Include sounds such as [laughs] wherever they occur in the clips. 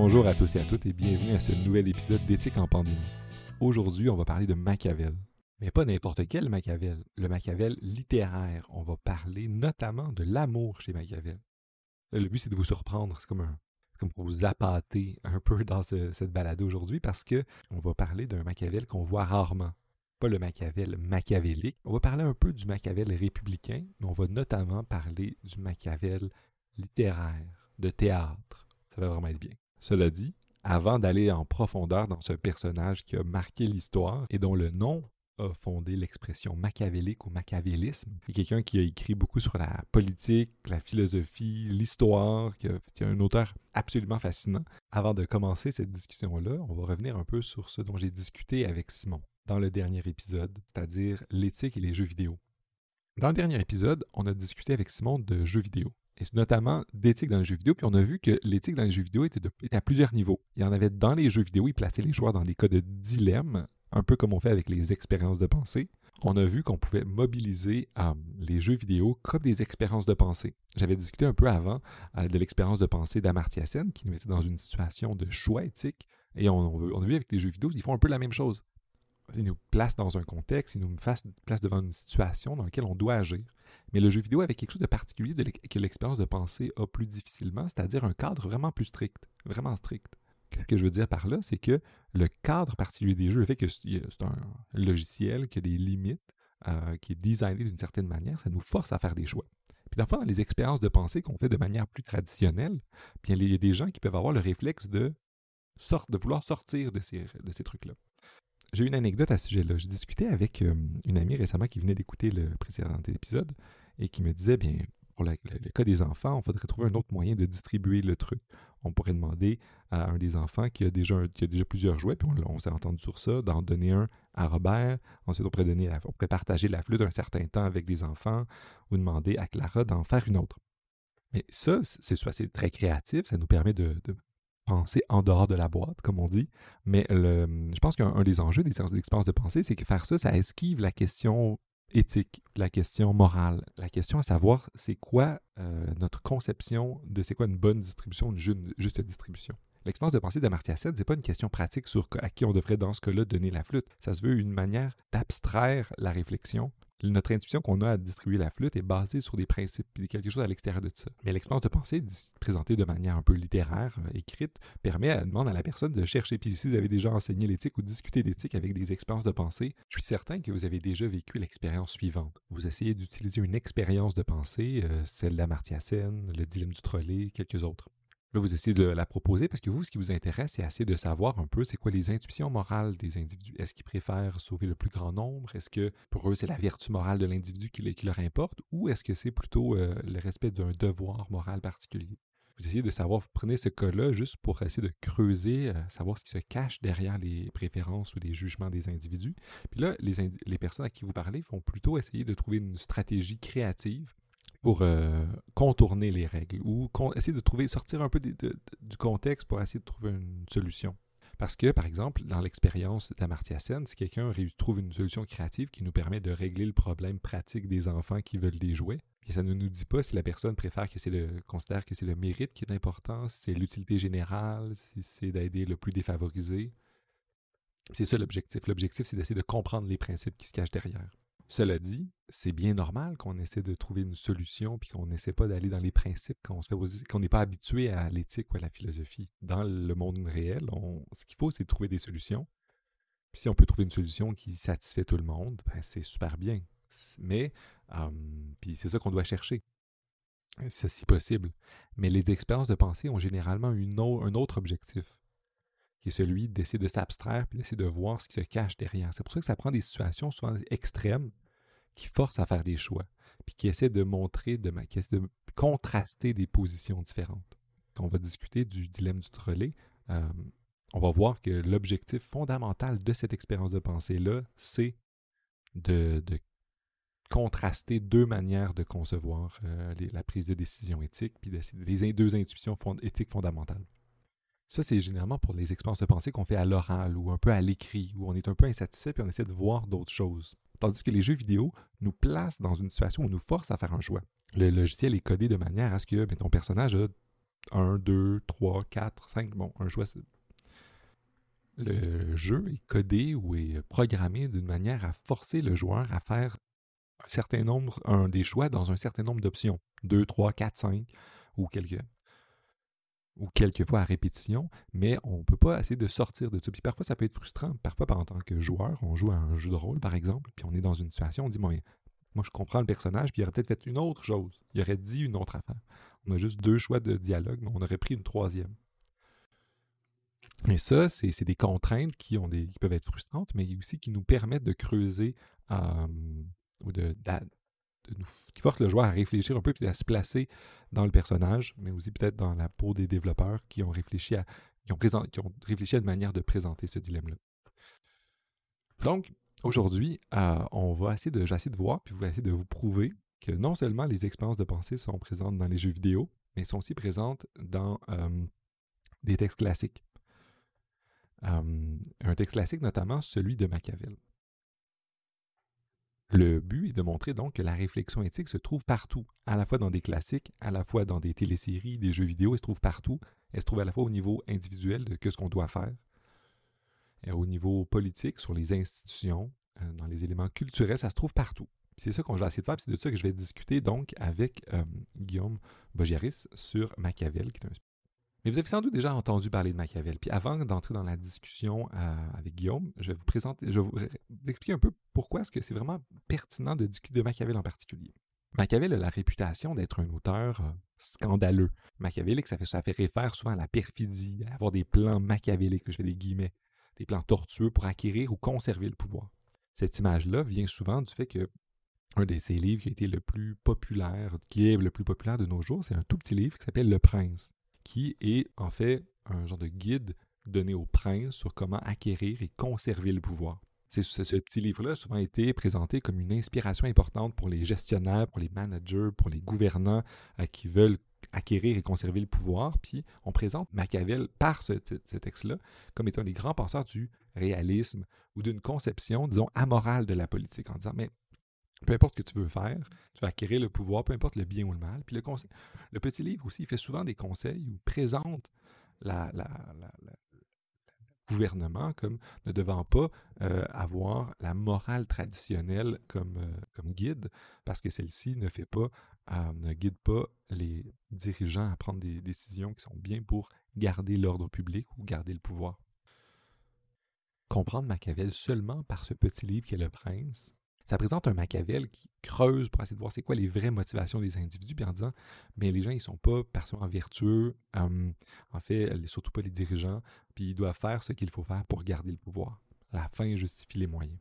Bonjour à tous et à toutes et bienvenue à ce nouvel épisode d'Éthique en pandémie. Aujourd'hui, on va parler de Machiavel. Mais pas n'importe quel Machiavel, le Machiavel littéraire. On va parler notamment de l'amour chez Machiavel. Le but, c'est de vous surprendre. C'est comme, un, comme pour vous appâter un peu dans cette balade aujourd'hui parce que on va parler d'un Machiavel qu'on voit rarement. Pas le Machiavel machiavélique. On va parler un peu du Machiavel républicain, mais on va notamment parler du Machiavel littéraire, de théâtre. Ça va vraiment être bien. Cela dit, avant d'aller en profondeur dans ce personnage qui a marqué l'histoire et dont le nom a fondé l'expression machiavélique ou machiavélisme. C'est quelqu'un qui a écrit beaucoup sur la politique, la philosophie, l'histoire, qui, est un auteur absolument fascinant. Avant de commencer cette discussion-là, on va revenir un peu sur ce dont j'ai discuté avec Simon dans le dernier épisode, c'est-à-dire l'éthique et les jeux vidéo. Dans le dernier épisode, on a discuté avec Simon de jeux vidéo et notamment d'éthique dans les jeux vidéo. Puis on a vu que l'éthique dans les jeux vidéo était, à plusieurs niveaux. Il y en avait dans les jeux vidéo, il plaçait les joueurs dans des cas de dilemme, un peu comme on fait avec les expériences de pensée. On a vu qu'on pouvait mobiliser les jeux vidéo comme des expériences de pensée. J'avais discuté un peu avant de l'expérience de pensée d'Amartya Sen, qui nous mettait dans une situation de choix éthique. Et on, on, a vu avec les jeux vidéo, ils font un peu la même chose. Ils nous placent dans un contexte, ils nous placent devant une situation dans laquelle on doit agir. Mais le jeu vidéo avait quelque chose de particulier que l'expérience de pensée a plus difficilement, c'est-à-dire un cadre vraiment plus strict, vraiment strict. Ce que je veux dire par là, c'est que le cadre particulier des jeux, le fait que c'est un logiciel qui a des limites, euh, qui est designé d'une certaine manière, ça nous force à faire des choix. Puis dans les expériences de pensée qu'on fait de manière plus traditionnelle, bien, il y a des gens qui peuvent avoir le réflexe de, de vouloir sortir de ces trucs-là. J'ai une anecdote à ce sujet-là. Je discutais avec euh, une amie récemment qui venait d'écouter le précédent épisode et qui me disait, bien, pour le, cas des enfants, on faudrait trouver un autre moyen de distribuer le truc. On pourrait demander à un des enfants qui a déjà, plusieurs jouets, puis on, s'est entendu sur ça, d'en donner un à Robert. Ensuite, on pourrait, donner on pourrait partager la flûte un certain temps avec des enfants ou demander à Clara d'en faire une autre. Mais ça, c'est c'est très créatif, ça nous permet de, penser en dehors de la boîte, comme on dit. Mais je pense qu'un des enjeux des expériences de pensée, c'est que faire ça, ça esquive la question éthique, la question morale, la question à savoir c'est quoi euh, notre conception de c'est quoi une bonne distribution, une juste distribution. L'expérience de pensée d'Amartya Sen, ce n'est pas une question pratique sur à qui on devrait dans ce cas-là donner la flûte. Ça se veut une manière d'abstraire la réflexion notre intuition qu'on a à distribuer la flûte est basée sur des principes et quelque chose à l'extérieur de ça. Mais l'expérience de pensée, présentée de manière un peu littéraire, euh, écrite, permet à à la personne de chercher. Puis si vous avez déjà enseigné l'éthique ou discuté d'éthique avec des expériences de pensée, je suis certain que vous avez déjà vécu l'expérience suivante. Vous essayez d'utiliser une expérience de pensée, euh, celle d'Amartya Sen, le dilemme du trolley, quelques autres. Là, vous essayez de la proposer parce que vous, ce qui vous intéresse, c'est assez de savoir un peu c'est quoi les intuitions morales des individus. Est-ce qu'ils préfèrent sauver le plus grand nombre? Est-ce que pour eux, c'est la vertu morale de l'individu qui, leur importe? Ou est-ce que c'est plutôt euh, le respect d'un devoir moral particulier? Vous essayez de savoir, vous prenez ce cas-là juste pour essayer de creuser, euh, savoir ce qui se cache derrière les préférences ou les jugements des individus. Puis là, les, les personnes à qui vous parlez vont plutôt essayer de trouver une stratégie créative pour euh, contourner les règles ou essayer de trouver, sortir un peu du contexte pour essayer de trouver une solution. Parce que, par exemple, dans l'expérience d'Amartya Sen, si quelqu'un trouve une solution créative qui nous permet de régler le problème pratique des enfants qui veulent des jouets, et ça ne nous dit pas si la personne préfère que c'est le considère que c'est le mérite qui est important, si c'est l'utilité générale, si c'est d'aider le plus défavorisé. C'est ça l'objectif. L'objectif, c'est d'essayer de comprendre les principes qui se cachent derrière. Cela dit, c'est bien normal qu'on essaie de trouver une solution puis qu'on n'essaie pas d'aller dans les principes, qu'on n'est pas habitué à l'éthique ou à la philosophie. Dans le monde réel, ce qu'il faut, c'est trouver des solutions. Puis si on peut trouver une solution qui satisfait tout le monde, ben, c'est super bien. Mais, puis c'est ça qu'on doit chercher. C'est si possible. Mais les expériences de pensée ont généralement un autre objectif qui est celui d'essayer de s'abstraire puis d'essayer de voir ce qui se cache derrière. C'est pour ça que ça prend des situations souvent extrêmes qui forcent à faire des choix, puis qui essaient de montrer, de, de contraster des positions différentes. Quand on va discuter du dilemme du trolley, on va voir que l'objectif fondamental de cette expérience de pensée-là, c'est de, contraster deux manières de concevoir euh, la prise de décision éthique, puis les deux intuitions éthiques fondamentales. Ça, c'est généralement pour les expériences de pensée qu'on fait à l'oral ou un peu à l'écrit, où on est un peu insatisfait puis on essaie de voir d'autres choses. Tandis que les jeux vidéo nous placent dans une situation où nous force à faire un choix. Le logiciel est codé de manière à ce que ben, ton personnage a 1, 2, 3, 4, 5. Bon, un choix. Le jeu est codé ou est programmé d'une manière à forcer le joueur à faire un certain nombre, un des choix dans un certain nombre d'options. 2, 3, 4, 5 ou quelques ou quelques fois à répétition, mais on ne peut pas essayer de sortir de ça. Puis parfois, ça peut être frustrant. Parfois, en tant que joueur, on joue à un jeu de rôle, par exemple, puis on est dans une situation, on dit, moi, je comprends le personnage, puis il aurait peut-être fait une autre chose. Il aurait dit une autre affaire. On a juste deux choix de dialogue, mais on aurait pris une troisième. Et ça, c'est des contraintes qui, ont des, qui peuvent être frustrantes, mais aussi qui nous permettent de creuser euh, ou qui force le joueur à réfléchir un peu et à se placer dans le personnage, mais aussi peut-être dans la peau des développeurs qui ont réfléchi à, qui une manière de présenter ce dilemme-là. Donc, aujourd'hui, euh, on va essayer de, j'essaie de voir, puis vous essayer de vous prouver que non seulement les expériences de pensée sont présentes dans les jeux vidéo, mais sont aussi présentes dans euh, des textes classiques. Euh, un texte classique, notamment celui de Machiavel. Le but est de montrer donc que la réflexion éthique se trouve partout, à la fois dans des classiques, à la fois dans des téléséries, des jeux vidéo, elle se trouve partout. Elle se trouve à la fois au niveau individuel de ce qu'on doit faire, au niveau politique, sur les institutions, euh, dans les éléments culturels, ça se trouve partout. C'est ça qu'on va essayer de faire, c'est de ça que je vais discuter donc avec euh, Guillaume Bogiaris sur Machiavel, qui est un mais vous avez sans doute déjà entendu parler de Machiavel. Puis avant d'entrer dans la discussion euh, avec Guillaume, je vais vous présenter, je vais vous expliquer un peu pourquoi est-ce que c'est vraiment pertinent de discuter de Machiavel en particulier. Machiavel a la réputation d'être un auteur euh, scandaleux. Machiavélique, ça fait, ça fait réfère souvent à la perfidie, à avoir des plans machiavéliques, je fais des guillemets, des plans tortueux pour acquérir ou conserver le pouvoir. Cette image-là vient souvent du fait que un de ses livres qui a été le plus populaire, qui est le plus populaire de nos jours, c'est un tout petit livre qui s'appelle Le Prince qui est en fait un genre de guide donné aux princes sur comment acquérir et conserver le pouvoir. Ce petit livre-là a souvent été présenté comme une inspiration importante pour les gestionnaires, pour les managers, pour les gouvernants euh, qui veulent acquérir et conserver le pouvoir. Puis on présente Machiavel par ce, ce texte-là comme étant un des grands penseurs du réalisme ou d'une conception, disons, amorale de la politique, en disant, mais peu importe ce que tu veux faire, tu vas acquérir le pouvoir, peu importe le bien ou le mal. Puis le, le petit livre aussi, il fait souvent des conseils ou présente la, gouvernement comme ne devant pas euh, avoir la morale traditionnelle comme, euh, comme guide, parce que celle-ci ne fait pas, euh, ne guide pas les dirigeants à prendre des décisions qui sont bien pour garder l'ordre public ou garder le pouvoir. Comprendre Machiavel seulement par ce petit livre qui est Le Prince, ça présente un Machiavel qui creuse pour essayer de voir c'est quoi les vraies motivations des individus, puis en disant, mais les gens, ils sont pas particulièrement vertueux, hum, en fait, surtout pas les dirigeants, puis ils doivent faire ce qu'il faut faire pour garder le pouvoir. La fin justifie les moyens.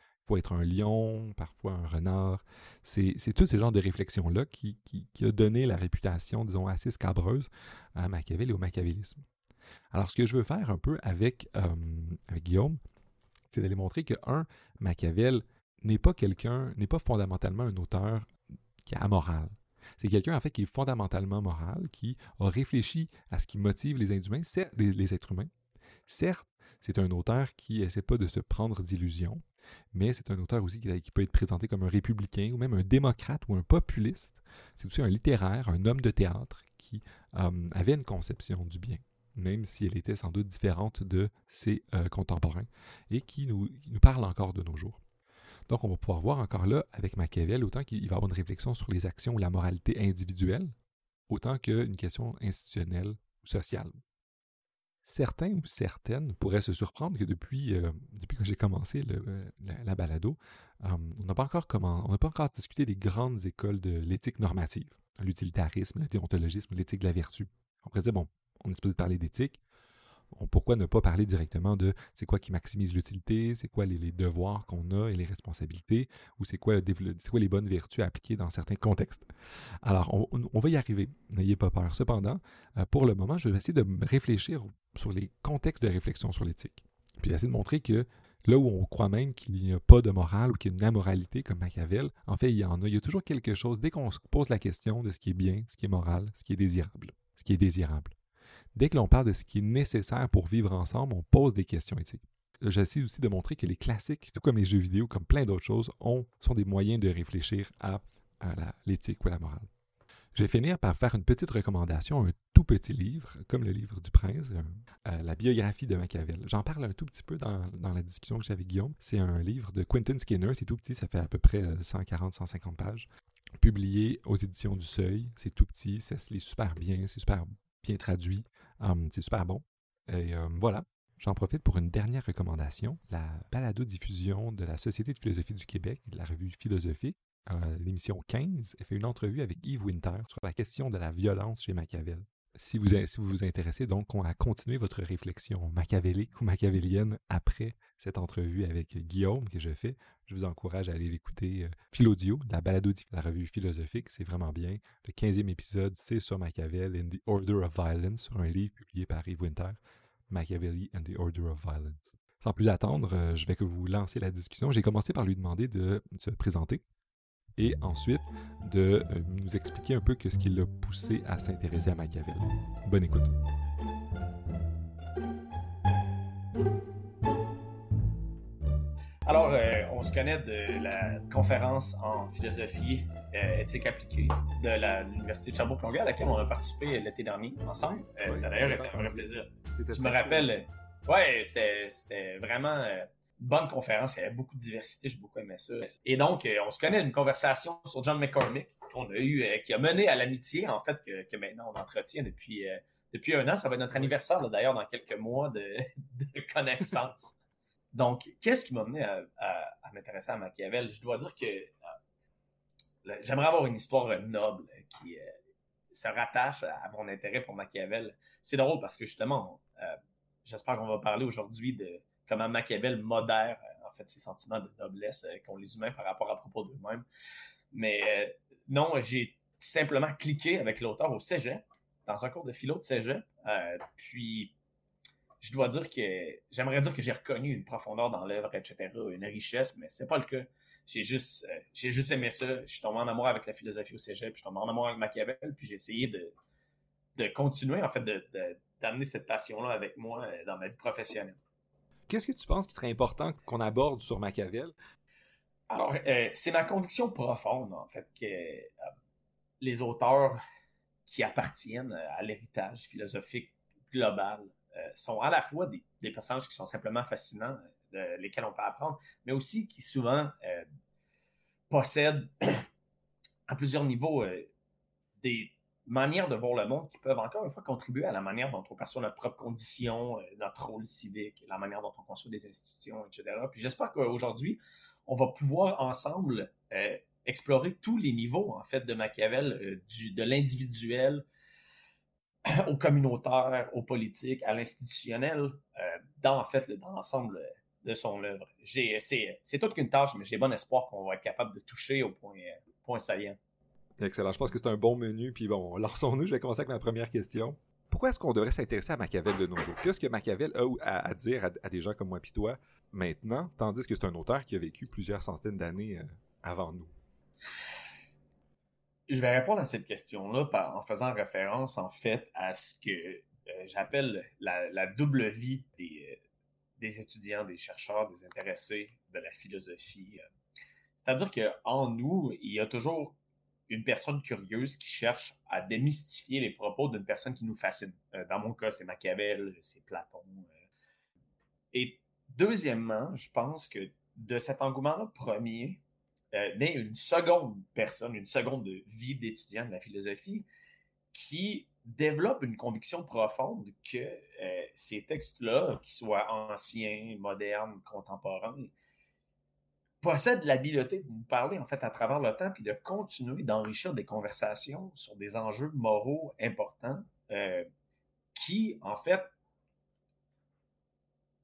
Il faut être un lion, parfois un renard. C'est tous ces genres de réflexions-là qui, qui, a donné la réputation, disons, assez scabreuse à Machiavel et au machiavélisme. Alors, ce que je veux faire un peu avec, avec Guillaume, c'est d'aller montrer que, un, Machiavel n'est pas quelqu'un, n'est pas fondamentalement un auteur qui est amoral. C'est quelqu'un, en fait, qui est fondamentalement moral, qui a réfléchi à ce qui motive les les, êtres humains. Certes, c'est un auteur qui n'essaie pas de se prendre d'illusions, mais c'est un auteur aussi qui, peut être présenté comme un républicain ou même un démocrate ou un populiste. C'est aussi un littéraire, un homme de théâtre qui euh, avait une conception du bien même si elle était sans doute différente de ses euh, contemporains, et qui nous, nous, parle encore de nos jours. Donc on va pouvoir voir encore là, avec Machiavel, autant qu'il va avoir une réflexion sur les actions ou la moralité individuelle, autant qu'une question institutionnelle ou sociale. Certains ou certaines pourraient se surprendre que depuis, euh, que j'ai commencé le, la, balado, euh, on n'a pas, encore pas encore discuté des grandes écoles de l'éthique normative, l'utilitarisme, le déontologisme, l'éthique de la vertu. On pourrait dire, bon, on est supposé parler d'éthique. Pourquoi ne pas parler directement de c'est quoi qui maximise l'utilité, c'est quoi les, devoirs qu'on a et les responsabilités, ou c'est quoi, quoi, les bonnes vertus à appliquer dans certains contextes? Alors, on, va y arriver, n'ayez pas peur. Cependant, euh, pour le moment, je vais essayer de réfléchir sur les contextes de réflexion sur l'éthique. Puis essayer de montrer que là où on croit même qu'il n'y a pas de morale ou qu'il y a une amoralité comme Machiavel, en fait, il y en a. Il y a toujours quelque chose, dès qu'on se pose la question de ce qui est bien, ce qui est moral, ce qui est désirable, ce qui est désirable. Dès que l'on parle de ce qui est nécessaire pour vivre ensemble, on pose des questions éthiques. J'essaie aussi de montrer que les classiques, tout comme les jeux vidéo, comme plein d'autres choses, ont, sont des moyens de réfléchir à, l'éthique ou à la morale. Je vais finir par faire une petite recommandation, un tout petit livre, comme le livre du prince, euh, la biographie de Machiavel. J'en parle un tout petit peu dans, la discussion que j'ai avec Guillaume. C'est un livre de Quentin Skinner, c'est tout petit, ça fait à peu près 140-150 euh, pages. Publié aux éditions du Seuil, c'est tout petit, ça se lit super bien, c'est super bien traduit, c'est super bon. Et voilà, J'en profite pour une dernière recommandation, la balado-diffusion de la Société de philosophie du Québec, de la revue Philosophie, euh, l'émission 15, elle fait une entrevue avec Yves Winter sur la question de la violence chez Machiavel. Si vous, vous intéressez donc à continuer votre réflexion machiavélique ou machiavélienne après cette entrevue avec Guillaume que je fais, je vous encourage à aller l'écouter. Euh, Philodio, la balado de la revue philosophique, c'est vraiment bien. Le 15e épisode, c'est sur Machiavel in the Order of Violence, sur un livre publié par Yves Winter. Machiavelli and the Order of Violence. Sans plus attendre, euh, je vais que vous lancer la discussion. J'ai commencé par lui demander de se présenter et ensuite de euh, nous expliquer un peu ce qui l'a poussé à s'intéresser à Machiavel. Bonne écoute. Alors, euh, on se connaît de la conférence en philosophie éthique appliquée de l'Université de Sherbrooke-Longueuil à laquelle on a participé l'été dernier ensemble. c'était d'ailleurs un vrai plaisir. Je me rappelle, ouais, c'était vraiment euh, bonne conférence. Il y avait beaucoup de diversité, j'ai beaucoup aimé ça. Et donc, euh, on se connaît d'une conversation sur John McCormick qu'on a eu, euh, qui a mené à l'amitié, en fait, que, maintenant on entretient depuis, depuis un an. Ça va être notre anniversaire, d'ailleurs, dans quelques mois [laughs] de, connaissance. donc, qu'est-ce qui m'a mené à, m'intéresser à Machiavel? Je dois dire que j'aimerais avoir une histoire noble qui se rattache à, mon intérêt pour Machiavel. C'est drôle parce que justement, euh, j'espère qu'on va parler aujourd'hui de comment Machiavel modère euh, en fait ses sentiments de noblesse euh, qu'ont les humains par rapport à propos d'eux-mêmes. Mais non, j'ai simplement cliqué avec l'auteur au cégep, dans un cours de philo de cégep. puis je dois dire que j'aimerais dire que j'ai reconnu une profondeur dans l'œuvre, etc., une richesse, mais c'est pas le cas. J'ai juste, euh, j'ai juste aimé ça. Je suis tombé en amour avec la philosophie au cégep, puis je suis tombé en amour avec Machiavel, puis j'ai essayé de, de continuer, en fait, de, d'amener cette passion-là avec moi euh, dans ma vie professionnelle. Qu'est-ce que tu penses qui serait important qu'on aborde sur Machiavel? Alors, euh, c'est ma conviction profonde, en fait, que les auteurs qui appartiennent à l'héritage philosophique global euh, sont à la fois des, personnages qui sont simplement fascinants, euh, de, lesquels on peut apprendre, mais aussi qui souvent euh, possèdent [coughs] à plusieurs niveaux des manières de voir le monde qui peuvent encore une fois contribuer à la manière dont on perçoit notre propre condition, notre rôle civique, la manière dont on construit des institutions, etc. Puis j'espère qu'aujourd'hui, on va pouvoir ensemble explorer tous les niveaux en fait de Machiavel, du, de l'individuel [clears throat] au communautaire, au politique, à l'institutionnel, euh, dans en fait dans l'ensemble de son œuvre. C'est toute qu'une tâche, mais j'ai bon espoir qu'on va être capable de toucher au point, point. Excellent. Je pense que c'est un bon menu. Puis bon, [laughs] lançons-nous. Je vais commencer avec ma première question. Pourquoi est-ce qu'on devrait s'intéresser à Machiavel de nos jours? Qu'est-ce que Machiavel a à, dire à, des gens comme moi et toi maintenant, tandis que c'est un auteur qui a vécu plusieurs centaines d'années euh, avant nous? Je vais répondre à cette question-là en faisant référence, en fait, à ce que euh, j'appelle la, double vie des, euh, des, étudiants, des chercheurs, des intéressés de la philosophie. C'est-à-dire qu'en nous, il y a toujours une personne curieuse qui cherche à démystifier les propos d'une personne qui nous fascine. Euh, dans mon cas, c'est Machiavel, c'est Platon. Et deuxièmement, je pense que de cet engouement-là premier, euh, une seconde personne, une seconde vie d'étudiant de la philosophie qui développe une conviction profonde que euh, ces textes-là, qu'ils soient anciens, modernes, contemporains, possèdent l'habileté de nous parler en fait à travers le temps puis de continuer d'enrichir des conversations sur des enjeux moraux importants euh, qui en fait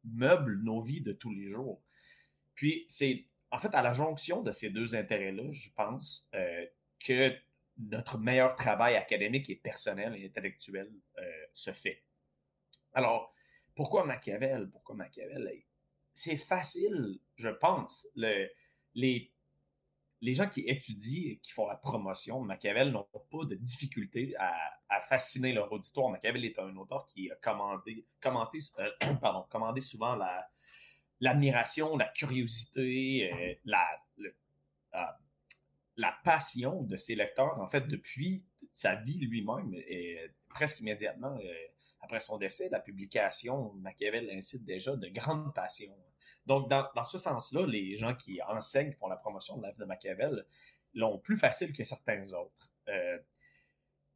meublent nos vies de tous les jours. Puis c'est en fait, à la jonction de ces deux intérêts-là, je pense euh, que notre meilleur travail académique et personnel et intellectuel euh, se fait. Alors, pourquoi Machiavel? Pourquoi Machiavel? C'est facile, je pense. les, gens qui étudient et qui font la promotion de Machiavel n'ont pas de difficulté à, fasciner leur auditoire. Machiavel est un auteur qui a commandé, euh, [clears throat] souvent la, l'admiration, la curiosité, euh, la, euh, la passion de ses lecteurs, en fait, depuis sa vie lui-même, presque immédiatement après son décès, la publication, Machiavel incite déjà de grandes passions. Donc, dans, ce sens-là, les gens qui enseignent, qui font la promotion de la vie de Machiavel, l'ont plus facile que certains autres. Euh,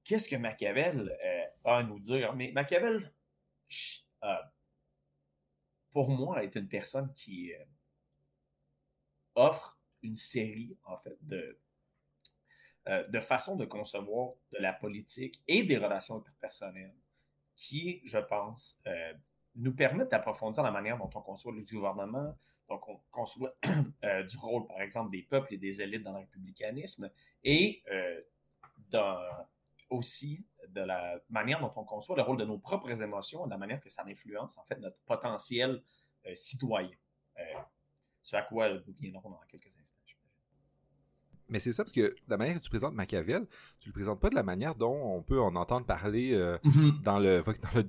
qu'est-ce que Machiavel euh, a à nous dire? Mais Machiavel, euh, pour moi, est une personne qui offre une série, en fait, de façons de concevoir de la politique et des relations interpersonnelles qui, je pense, nous permettent d'approfondir la manière dont on conçoit le gouvernement, donc on conçoit [clears throat] euh, du rôle, par exemple, des peuples et des élites dans le républicanisme, et euh, aussi de la manière dont on conçoit le rôle de nos propres émotions, de la manière que ça influence, en fait, notre potentiel euh, citoyen. ce à quoi nous viendrons dans quelques instants. Mais c'est ça, parce que la manière que tu présentes Machiavel, tu le présentes pas de la manière dont on peut en entendre parler euh, mm-hmm. [laughs] dans, le,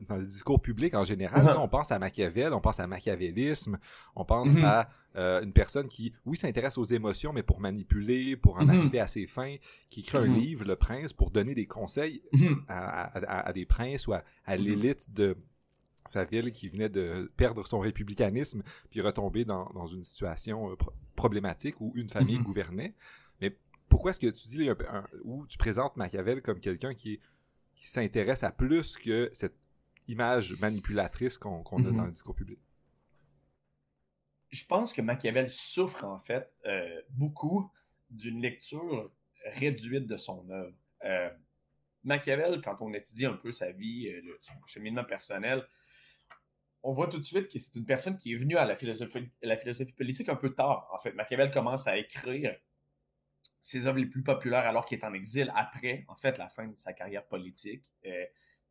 dans, le, discours public en général. On pense à Machiavel, on pense à machiavélisme, on pense mm-hmm. à euh, une personne qui, oui, s'intéresse aux émotions, mais pour manipuler, pour en mm-hmm. arriver à ses fins, qui écrit un livre, Le Prince, pour donner des conseils à, à, des princes ou à, l'élite de sa ville qui venait de perdre son républicanisme puis retomber dans, dans une situation euh, problématique où une famille gouvernait pourquoi est-ce que tu dis où tu présentes Machiavel comme quelqu'un qui, qui s'intéresse à plus que cette image manipulatrice qu'on a dans mhm. le discours public? Je pense que Machiavel souffre en fait euh, beaucoup d'une lecture réduite de son œuvre. Euh, Machiavel, quand on étudie un peu sa vie, euh, son cheminement personnel, on voit tout de suite que c'est une personne qui est venue à la philosophie, à la philosophie politique un peu tard. En fait, Machiavel commence à écrire ses œuvres les plus populaires alors qu'il est en exil après, en fait, la fin de sa carrière politique. Euh,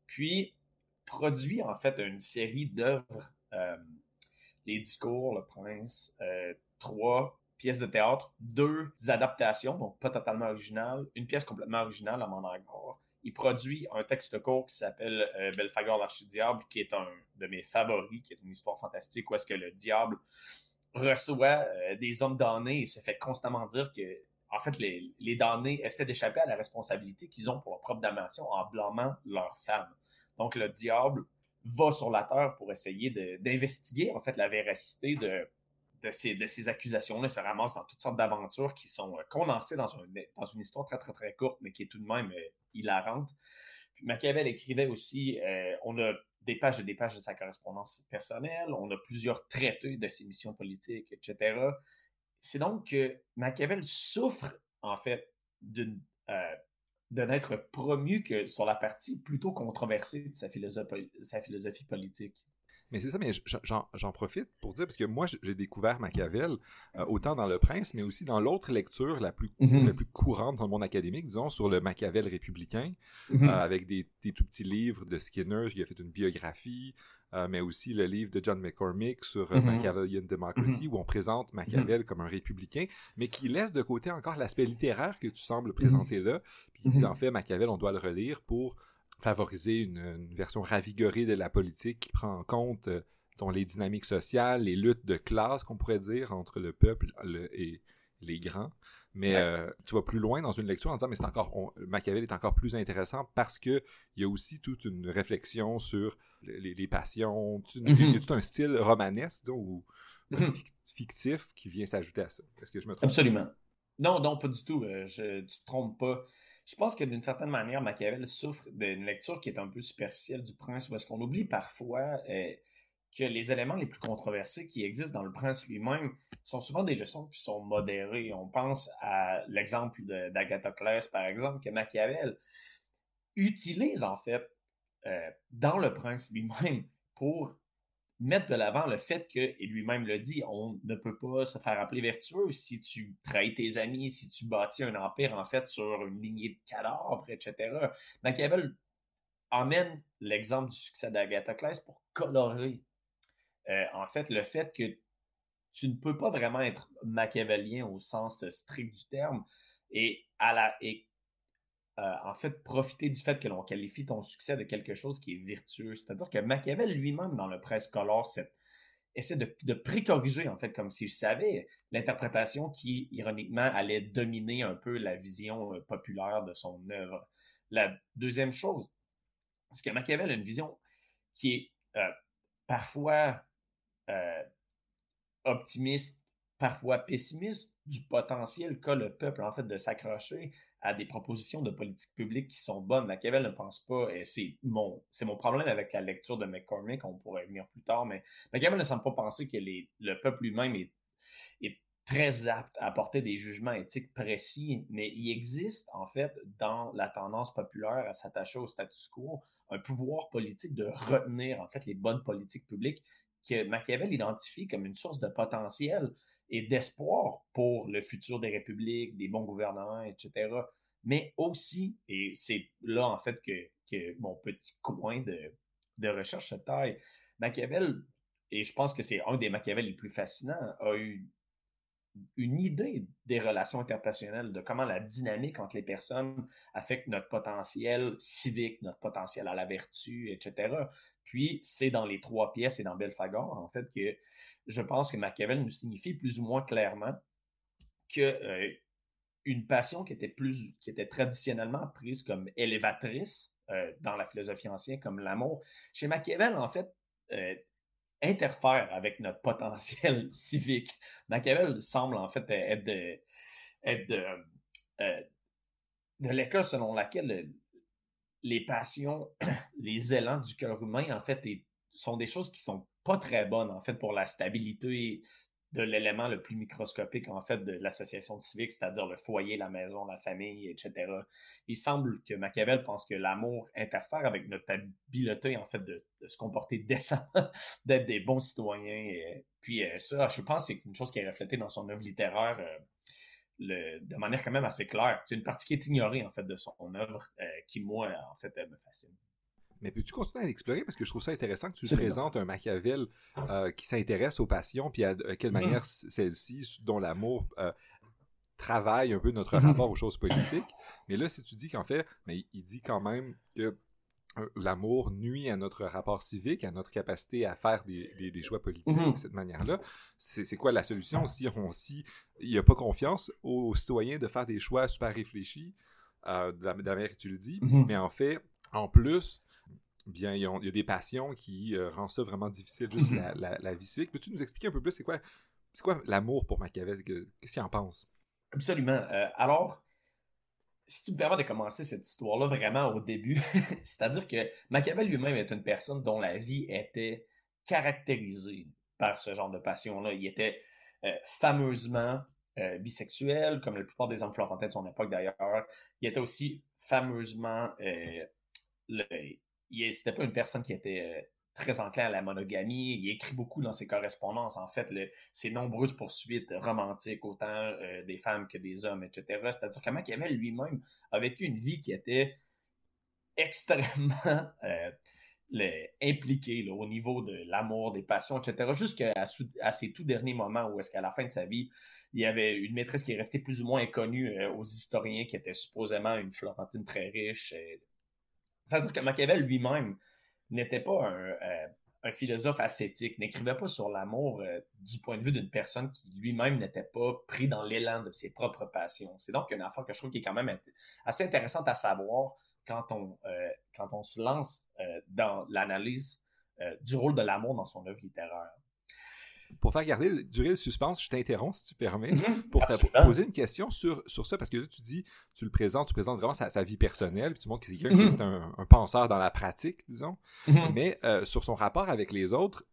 puis produit, en fait, une série d'œuvres, euh, Les Discours, Le Prince, euh, trois pièces de théâtre, deux adaptations, donc pas totalement originales, une pièce complètement originale, à Mandragore. Il produit un texte court qui s'appelle Belphagor l'archidiable, qui est un de mes favoris, qui est une histoire fantastique où est-ce que le diable reçoit des hommes damnés et se fait constamment dire que en fait, les, les damnés essaient d'échapper à la responsabilité qu'ils ont pour leur propre damnation en blâmant leur femme. Donc, le diable va sur la terre pour essayer d'investiguer, en fait, la véracité de, de ces, de ces accusations-là. se ramasse dans toutes sortes d'aventures qui sont euh, condensées dans, dans une histoire très, très, très courte, mais qui est tout de même euh, hilarante. Machiavel écrivait aussi, euh, on a des pages et des pages de sa correspondance personnelle, on a plusieurs traités de ses missions politiques, etc c'est donc que Machiavel souffre, en fait, d'une, euh, de n'être promu que sur la partie plutôt controversée de sa philosophie, sa philosophie politique. Mais c'est ça, mais j'en profite pour dire, parce que moi, j'ai découvert Machiavel, euh, autant dans Le Prince, mais aussi dans l'autre lecture la plus, mm-hmm. la plus courante dans le monde académique, disons, sur le Machiavel républicain, mm-hmm. euh, avec des, des, tout petits livres de Skinner, il a fait une biographie, euh, mais aussi le livre de John McCormick sur euh, mm-hmm. Machiavellian Democracy, où on présente Machiavel comme un républicain, mais qui laisse de côté encore l'aspect littéraire que tu sembles présenter là, puis qui dit en fait Machiavel, on doit le relire pour favoriser une, version ravigorée de la politique qui prend en compte euh, les dynamiques sociales, les luttes de classe, qu'on pourrait dire, entre le peuple et les grands. Mais euh, tu vas plus loin dans une lecture en disant mais c'est encore Machiavel est encore plus intéressant parce que il y a aussi toute une réflexion sur les, passions, il y a mhm. tout un style romanesque ou mhm. fictif qui vient s'ajouter à ça. Est-ce que je me trompe? Absolument. Non, non, pas du tout. Euh, je, tu te trompes pas. Je pense que d'une certaine manière, Machiavel souffre d'une lecture qui est un peu superficielle du prince, où est-ce qu'on oublie parfois euh, que les éléments les plus controversés qui existent dans le prince lui-même sont souvent des leçons qui sont modérées. On pense à l'exemple d'Agathoclès, par exemple, que Machiavel utilise en fait euh, dans le prince lui-même pour mettre de l'avant le fait que, et lui-même le dit, on ne peut pas se faire appeler vertueux si tu trahis tes amis, si tu bâtis un empire en fait sur une lignée de cadavres, etc. Machiavel emmène l'exemple du succès d'Agathoclès pour colorer euh, en fait, le fait que tu ne peux pas vraiment être machiavélien au sens strict du terme et, à la, et euh, en fait profiter du fait que l'on qualifie ton succès de quelque chose qui est virtueux. C'est-à-dire que Machiavel lui-même, dans le Presse Color, essaie de, de précorriger, en fait, comme s'il savait l'interprétation qui, ironiquement, allait dominer un peu la vision euh, populaire de son œuvre. La deuxième chose, c'est que Machiavel a une vision qui est euh, parfois optimiste, parfois pessimiste du potentiel qu'a le peuple en fait de s'accrocher à des propositions de politique publique qui sont bonnes. Machiavel ne pense pas, et c'est mon, problème avec la lecture de McCormick, on pourrait venir plus tard, mais Machiavel ne semble pas penser que le peuple lui-même est, est très apte à apporter des jugements éthiques précis, mais il existe en fait dans la tendance populaire à s'attacher au status quo un pouvoir politique de retenir en fait les bonnes politiques publiques que Machiavel identifie comme une source de potentiel et d'espoir pour le futur des républiques, des bons gouvernements, etc. Mais aussi, et c'est là en fait que, mon petit coin de, de recherche se taille, Machiavel, et je pense que c'est un des Machiavel les plus fascinants, a eu une idée des relations interpersonnelles, de comment la dynamique entre les personnes affecte notre potentiel civique, notre potentiel à la vertu, etc. Puis, c'est dans les trois pièces et dans Belfagor, en fait, que je pense que Machiavel nous signifie plus ou moins clairement que euh, une passion qui était plus, qui était traditionnellement prise comme élévatrice euh, dans la philosophie ancienne, comme l'amour, chez Machiavel, en fait, euh, interfère avec notre potentiel [laughs] civique. Machiavel semble en fait être de, être de, euh, l'école selon laquelle les passions, [clears throat] les élans du cœur humain, en fait, sont des choses qui sont pas très bonnes, en fait, pour la stabilité de l'élément le plus microscopique, en fait, de l'association civique, c'est-à-dire le foyer, la maison, la famille, etc. Il semble que Machiavel pense que l'amour interfère avec notre habileté, en fait, de, se comporter [laughs] décemment, d'être des bons citoyens. Et, puis euh, ça, je pense c'est une chose qui est reflétée dans son œuvre littéraire euh, de manière quand même assez claire. C'est une partie qui est ignorée, en fait, de son œuvre, euh, qui, moi, en fait, me fascine. Mais peux-tu continuer à l'explorer? Parce que je trouve ça intéressant que tu présentes un Machiavel euh, qui s'intéresse aux passions, puis à, quelle mm-hmm. manière celle-ci, dont l'amour euh, travaille un peu notre mm-hmm. rapport aux choses politiques. Mais là, si tu dis qu'en fait, mais il dit quand même que euh, l'amour nuit à notre rapport civique, à notre capacité à faire des, choix politiques mm-hmm. de cette manière-là. C'est quoi la solution si on si il n'y a pas confiance aux citoyens de faire des choix super réfléchis de, la, manière que tu le dis, mais en fait, en plus, bien, il y, a, des passions qui euh, rendent ça vraiment difficile, juste mhm. la, vie civique. Peux-tu nous expliquer un peu plus c'est quoi, c'est quoi l'amour pour Machiavel? Qu'est-ce qu'il en pense? Absolument. Euh, alors, si tu me permets de commencer cette histoire-là vraiment au début, [laughs] c'est-à-dire que Machiavel lui-même est une personne dont la vie était caractérisée par ce genre de passion-là. Il était euh, fameusement bisexuel, comme la plupart des hommes florentins de son époque d'ailleurs. Il était aussi fameusement le, c'était pas une personne qui était euh, très enclin à la monogamie. Il écrit beaucoup dans ses correspondances, en fait, ses nombreuses poursuites romantiques, autant euh, des femmes que des hommes, etc. C'est-à-dire que Machiavel lui-même a vécu une vie qui était extrêmement [laughs] euh, impliquée au niveau de l'amour, des passions, etc. Jusqu'à à ses tout derniers moments où est-ce qu'à la fin de sa vie, il y avait une maîtresse qui est restée plus ou moins inconnue aux historiens, qui était supposément une Florentine très riche, c'est-à-dire que Machiavel lui-même n'était pas euh, un, philosophe ascétique, n'écrivait pas sur l'amour euh, du point de vue d'une personne qui lui-même n'était pas pris dans l'élan de ses propres passions. C'est donc une affaire que je trouve qui est quand même assez intéressante à savoir quand on, euh, quand on se lance dans l'analyse du rôle de l'amour dans son œuvre littéraire pour faire garder durer le suspense, je t'interromps si tu permets, mhm. pour te poser une question sur, sur ça, parce que là, tu dis, tu le présentes, tu présentes vraiment sa, vie personnelle, puis tu montres que c'est quelqu'un qui mhm. est un, penseur dans la pratique, disons, mhm. mais euh, sur son rapport avec les autres,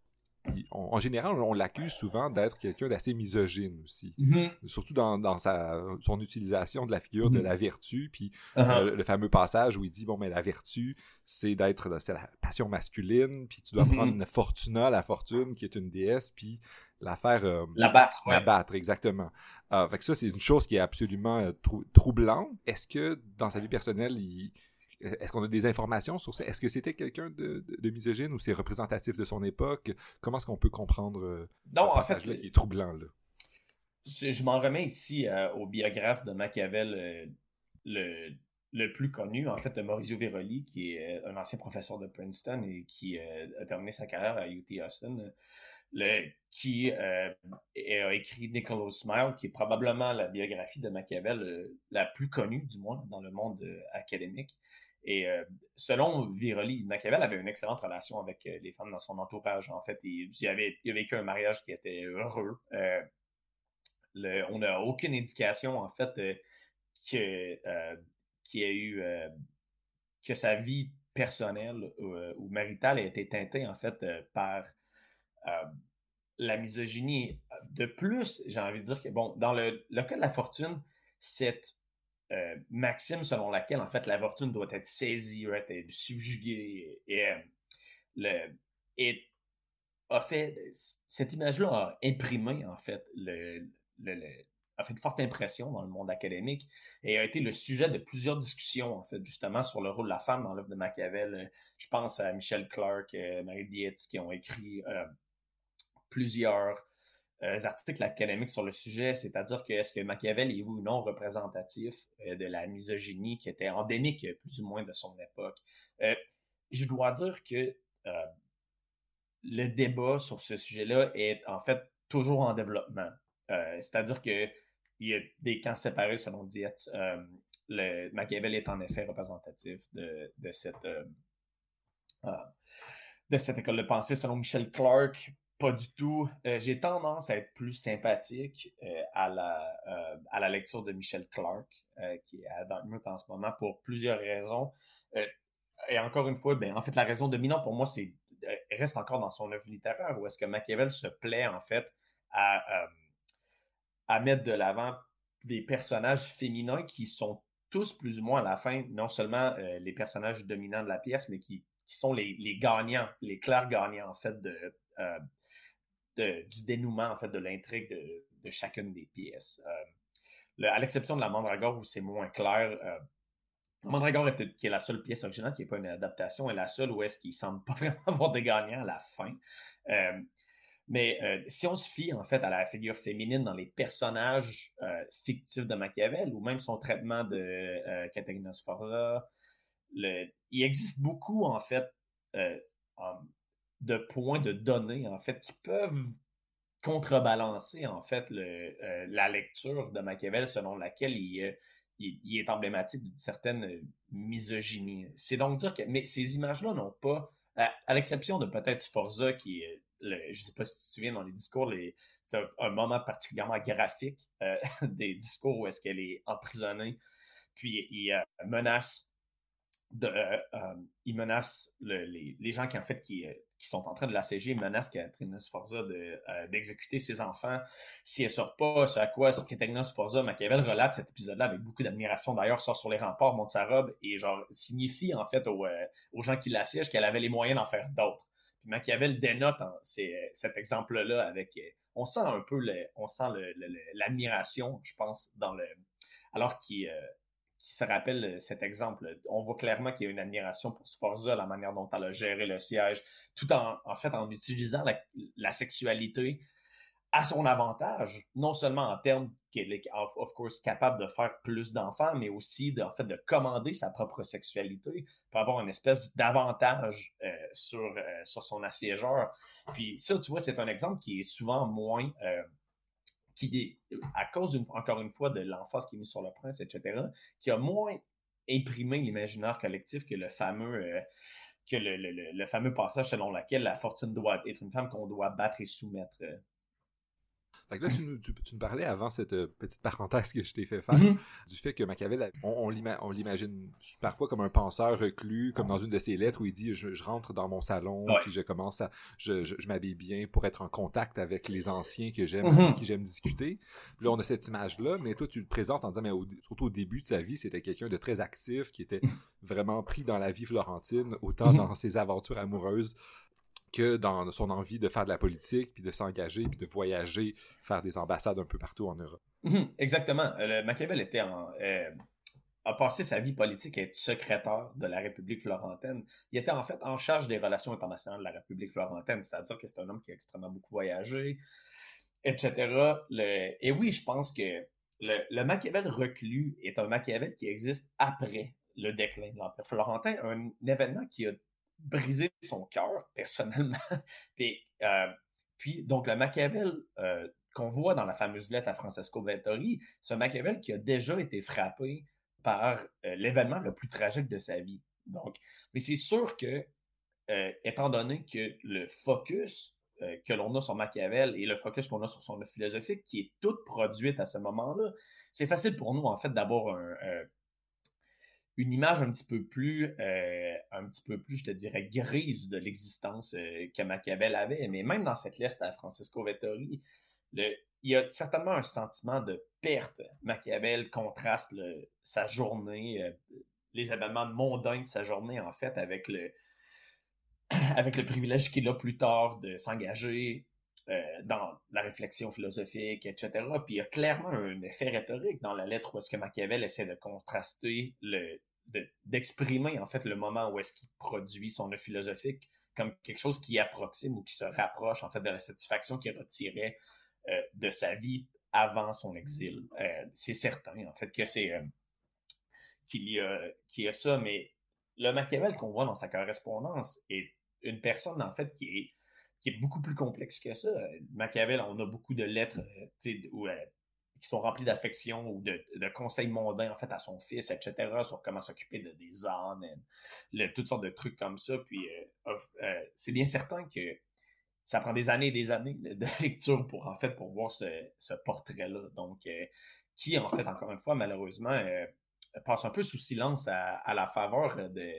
en général, on l'accuse souvent d'être quelqu'un d'assez misogyne aussi. Mm-hmm. Surtout dans, sa, son utilisation de la figure de mm-hmm. la vertu, puis uh-huh. euh, le fameux passage où il dit, bon, mais la vertu, c'est d'être, c'est la passion masculine, puis tu dois mm-hmm. prendre une Fortuna, la fortune, qui est une déesse, puis la faire... Euh, la battre. La battre, exactement. Euh, fait que ça, c'est une chose qui est absolument troublante. Est-ce que, dans sa vie personnelle, il est-ce qu'on a des informations sur ça? Est-ce que c'était quelqu'un de, misogyne ou c'est représentatif de son époque? Comment est-ce qu'on peut comprendre euh, ce passage-là qui est troublant? Là? Je, m'en remets ici euh, au biographe de Machiavel euh, le, le, plus connu, en fait, de Maurizio Veroli, qui est un ancien professeur de Princeton et qui a terminé sa carrière à UT Austin. Le, qui a écrit Nicholas Smile, qui est probablement la biographie de Machiavel la plus connue, du moins, dans le monde académique. Et selon Viroli, Machiavel avait une excellente relation avec les femmes dans son entourage. En fait, il, il, avait, il un mariage qui était heureux. on n'a aucune indication, en fait, que, que sa vie personnelle ou, maritale a été teintée, en fait, par la misogynie. De plus, j'ai envie de dire que, bon, dans le, cas de la fortune, cette euh, maxime selon laquelle, en fait, la fortune doit être saisie, doit être subjuguée, et, euh, a fait, cette image-là a imprimé, en fait, le, a fait une forte impression dans le monde académique et a été le sujet de plusieurs discussions, en fait, justement, sur le rôle de la femme dans l'œuvre de Machiavel. Je pense à Michel Clark, euh, Marie Dietz, qui ont écrit plusieurs articles académiques sur le sujet, c'est-à-dire que est-ce que Machiavel est ou non représentatif euh, de la misogynie qui était endémique plus ou moins de son époque? Euh, je dois dire que le débat sur ce sujet-là est en fait toujours en développement. c'est-à-dire que il y a des camps séparés selon Dietz. le Machiavel est en effet représentatif de, de cette de cette école de pensée selon Michel Clark. Pas du tout. Euh, j'ai tendance à être plus sympathique euh, à, la, euh, à la lecture de Michel Clark, qui est à Dartmouth en ce moment, pour plusieurs raisons. et encore une fois, ben, en fait, la raison dominante pour moi, c'est reste encore dans son œuvre littéraire, où est-ce que Machiavel se plaît, en fait, à, à mettre de l'avant des personnages féminins qui sont tous plus ou moins à la fin, non seulement les personnages dominants de la pièce, mais qui, qui sont les, les, gagnants, les clairs gagnants, en fait, de, du dénouement, en fait, de l'intrigue de, chacune des pièces. Euh, à l'exception de la Mandragore où c'est moins clair, euh, la Mandragore qui est la seule pièce originale qui n'est pas une adaptation est la seule où est-ce qu'il semble pas [laughs] vraiment avoir des gagnants à la fin. Euh, mais si on se fie en fait à la figure féminine dans les personnages fictifs de Machiavel ou même son traitement de Caterina Sforza, il existe beaucoup en fait de points de données, en fait, qui peuvent contrebalancer, en fait, euh, la lecture de Machiavel selon laquelle il, euh, est emblématique d'une certaine euh, misogynie. C'est donc dire que, mais ces images-là n'ont pas, à, l'exception de peut-être Sforza, qui est, je ne sais pas si tu te souviens dans les discours, c'est un, moment particulièrement graphique [laughs] des discours où est-ce qu'elle est emprisonnée, puis il menace de, menace les, les, gens qui en fait qui qui sont en train de l'asséger menacent Catherine Sforza euh, d'exécuter ses enfants si elle sort pas, ce à quoi Catherine Sforza, Machiavel relate cet épisode-là avec beaucoup d'admiration. D'ailleurs, sort sur les remparts, monte sa robe et genre signifie en fait aux, euh, aux gens qui l'assiègent qu'elle avait les moyens d'en faire d'autres. Puis Machiavel dénote cet exemple-là avec, euh, on sent un peu, le, on sent l'admiration, je pense, dans le, alors qu'il qui se rappelle euh, cet exemple. On voit clairement qu'il y a une admiration pour Sforza, la manière dont elle a géré le siège, tout en, en fait, en utilisant la, sexualité à son avantage, non seulement en termes qu'elle est, of, course, capable de faire plus d'enfants, mais aussi de, en fait, de commander sa propre sexualité pour avoir une espèce d'avantage euh, sur, euh, sur son assiégeur. Puis ça, tu vois, c'est un exemple qui est souvent moins qui, à cause, encore une fois, de l'emphase qui est mise sur le prince, etc., qui a moins imprimé l'imaginaire collectif que le fameux, euh, que le, fameux passage selon lequel la fortune doit être une femme qu'on doit battre et soumettre. Fait là, tu [laughs] nous, tu, nous, parlais avant cette euh, petite parenthèse que je t'ai fait faire, mm-hmm. du fait que Machiavel, on, on l'imagine parfois comme un penseur reclus, comme dans une de ses lettres où il dit je, rentre dans mon salon, puis je commence à, je, je, m'habille bien pour être en contact avec les anciens que j'aime, mm-hmm. qui j'aime discuter. Puis là, on a cette image-là, mais toi, tu le présentes en disant, mais surtout au début de sa vie, c'était quelqu'un de très actif, qui était vraiment pris dans la vie florentine, autant dans ses aventures amoureuses que dans son envie de faire de la politique, puis de s'engager, puis de voyager, faire des ambassades un peu partout en Europe. Mhm, exactement. Euh, Machiavel euh, a passé sa vie politique à être secrétaire de la République florentaine. Il était en fait en charge des relations internationales de la République florentaine, c'est-à-dire que c'est un homme qui a extrêmement beaucoup voyagé, etc. et oui, je pense que le, Machiavel reclus est un Machiavel qui existe après le déclin de l'Empire florentin, un événement qui a brisé son cœur, [laughs] personnellement. puis, euh, puis, donc, le Machiavel euh, qu'on voit dans la fameuse lettre à Francesco Vettori, c'est un Machiavel qui a déjà été frappé par euh, l'événement le plus tragique de sa vie. Donc, mais c'est sûr que, étant donné que le focus que l'on a sur Machiavel et le focus qu'on a sur son philosophique, qui est toute produite à ce moment-là, c'est facile pour nous, en fait, d'avoir une image un petit peu plus, un petit peu plus, je te dirais, grise de l'existence que Machiavel avait. Mais même dans cette liste à Francisco Vettori, il y a certainement un sentiment de perte. Machiavel contraste sa journée, euh, les événements mondains de sa journée, en fait, avec le, [clears throat] avec le privilège qu'il a plus tard de s'engager euh, dans la réflexion philosophique, etc. Puis il y a clairement un effet rhétorique dans la lettre où est-ce que Machiavel essaie de contraster le d'exprimer en fait le moment où est-ce qu'il produit son œuvre philosophique comme quelque chose qui approxime ou qui se rapproche en fait de la satisfaction qu'il retirait euh, de sa vie avant son exil. Euh, c'est certain, en fait, que c'est euh, qu'il y, a, ça, mais le Machiavel qu'on voit dans sa correspondance est une personne, en fait, qui est, qui est beaucoup plus complexe que ça. Machiavel, on a beaucoup de lettres qui sont remplies d'affection ou de, conseils mondains, en fait, à son fils, etc., sur comment s'occuper de, des ânes, toutes sortes de trucs comme ça. Puis, c'est bien certain que ça prend des années et des années de [laughs] lecture pour en fait pour voir ce, portrait-là. Donc, euh, qui en fait, encore une fois, malheureusement, euh, passe un peu sous silence à, la faveur de,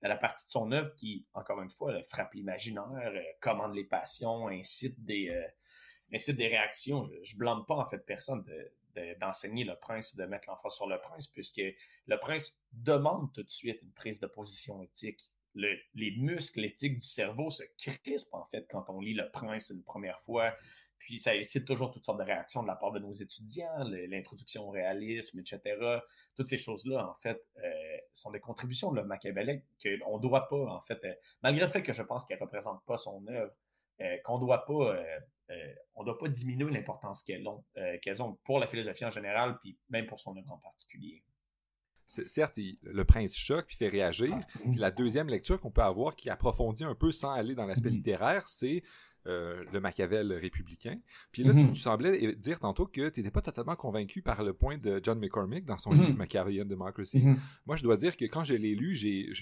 la partie de son œuvre qui, encore une fois, frappe l'imaginaire, euh, commande les passions, incite des, incite des réactions. Je, ne blâme pas en fait personne d'enseigner le prince ou de mettre l'emphase sur le prince, puisque le prince demande tout de suite une prise de position éthique les muscles éthiques du cerveau se crispent en fait quand on lit Le Prince une première fois. Puis ça élicite toujours toutes sortes de réactions de la part de nos étudiants, l'introduction au réalisme, etc. Toutes ces choses-là, en fait, euh, sont des contributions de Machiavel qu'on ne doit pas, en fait, euh, malgré le fait que je pense qu'elle ne représente pas son œuvre, euh, qu'on doit pas, on doit pas diminuer l'importance qu'elles ont, qu'elles ont pour la philosophie en général, puis même pour son œuvre en particulier certes, le prince choque puis fait réagir. Ah, puis la deuxième lecture qu'on peut avoir qui approfondit un peu sans aller dans l'aspect mm-hmm. littéraire, c'est euh, le Machiavel républicain. Puis là, tu, mm-hmm. semblais dire tantôt que tu n'étais pas totalement convaincu par le point de John McCormick dans son mm-hmm. livre Machiavellian Democracy. Moi, je dois dire que quand je l'ai lu, j'ai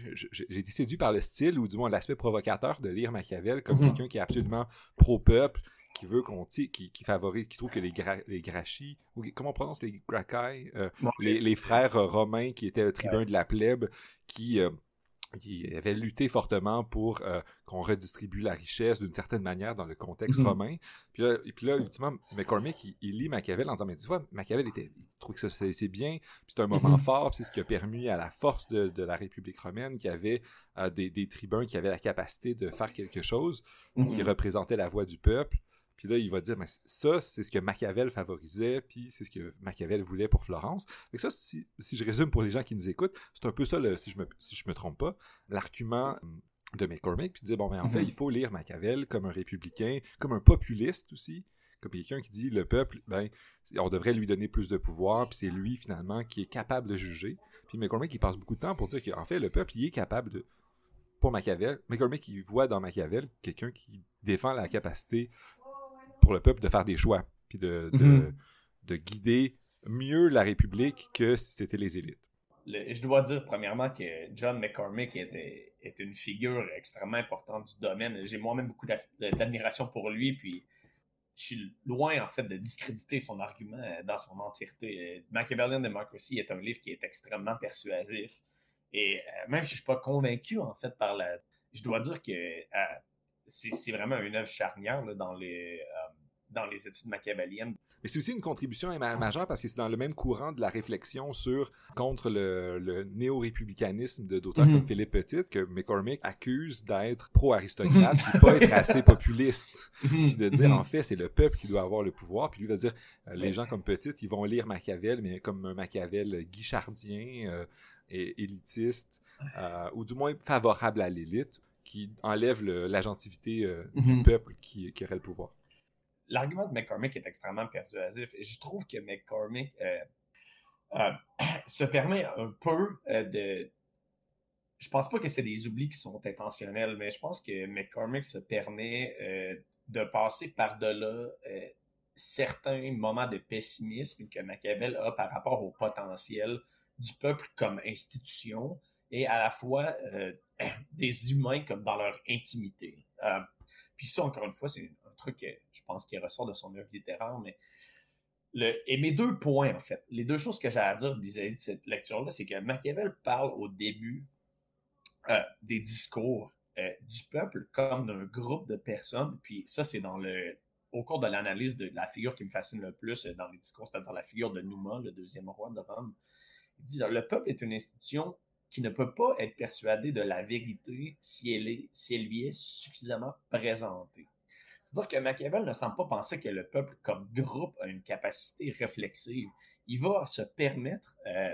été séduit par le style ou du moins l'aspect provocateur de lire Machiavel comme quelqu'un qui est absolument pro-peuple, qui veut qu'on qui, qui favorise, qui trouve que les, les Gracchi, ou comment on prononce les Gracchi, euh, les, les, frères euh, romains qui étaient tribuns de la plèbe, qui, euh, qui avaient lutté fortement pour qu'on redistribue la richesse d'une certaine manière dans le contexte mm-hmm. romain. Puis là, et puis là, ultimement, McCormick, il, lit Machiavel en disant, mais tu vois, Machiavel était, il trouve que ça c'est bien, puis c'est un moment mm-hmm. fort, c'est ce qui a permis à la force de, de la République romaine, qui avait des, des, tribuns qui avaient la capacité de faire quelque chose, qui mm-hmm. représentait la voix du peuple. Puis là, il va dire, mais ça, c'est ce que Machiavel favorisait, puis c'est ce que Machiavel voulait pour Florence. Et ça, si, je résume pour les gens qui nous écoutent, c'est un peu ça, si je me, si je me trompe pas, l'argument de McCormick, puis dire, bon, mais en fait, mm-hmm. il faut lire Machiavel comme un républicain, comme un populiste aussi, comme quelqu'un qui dit, le peuple, ben, on devrait lui donner plus de pouvoir, puis c'est lui, finalement, qui est capable de juger. Puis McCormick, il passe beaucoup de temps pour dire qu'en fait, le peuple, il est capable de, pour Machiavel, McCormick, il voit dans Machiavel quelqu'un qui défend la capacité pour le peuple de faire des choix, puis de, mhm. de, guider mieux la République que si c'était les élites. je dois dire, premièrement, que John McCormick était, est une figure extrêmement importante du domaine. J'ai moi-même beaucoup d'admiration pour lui, puis je suis loin, en fait, de discréditer son argument dans son entièreté. Machiavellian Democracy est un livre qui est extrêmement persuasif. Et euh, même si je ne suis pas convaincu, en fait, par la... Je dois dire que euh, c'est vraiment une œuvre charnière dans, les, euh, dans les études machiavéliennes. Mais c'est aussi une contribution majeure parce que c'est dans le même courant de la réflexion sur contre le, néo-républicanisme d'auteurs comme mhm. Philippe Petit que McCormick accuse d'être pro-aristocrate et pas être assez populiste. Mhm. puis de dire, mhm. en fait, c'est le peuple qui doit avoir le pouvoir. Puis lui va dire, euh, les gens comme Petit, ils vont lire Machiavel, mais comme un Machiavel guichardien, euh, et élitiste, ou du moins favorable à l'élite qui enlève l'agentivité euh, du peuple qui, qui, aurait le pouvoir. L'argument de McCormick est extrêmement persuasif et je trouve que McCormick euh, euh, [clears throat] se permet un peu de. Je pense pas que c'est des oublis qui sont intentionnels, mais je pense que McCormick se permet de passer par-delà certains moments de pessimisme que Machiavel a par rapport au potentiel du peuple comme institution et à la fois euh, [clears throat] des humains comme dans leur intimité. Euh, puis ça, encore une fois, c'est truc que je pense qui ressort de son œuvre littéraire, mais le, et mes deux points, en fait, les deux choses que j'ai à dire vis-à-vis de cette lecture-là, c'est que Machiavel parle au début euh, des discours du peuple comme d'un groupe de personnes, puis ça, c'est dans le au cours de l'analyse de la figure qui me fascine le plus dans les discours, c'est-à-dire la figure de Nouma, le deuxième roi de Rome. Il dit le peuple est une institution qui ne peut pas être persuadée de la vérité si elle, est, si elle lui est suffisamment présentée. C'est-à-dire que Machiavel ne semble pas penser que le peuple comme groupe a une capacité réflexive. Il va se permettre euh,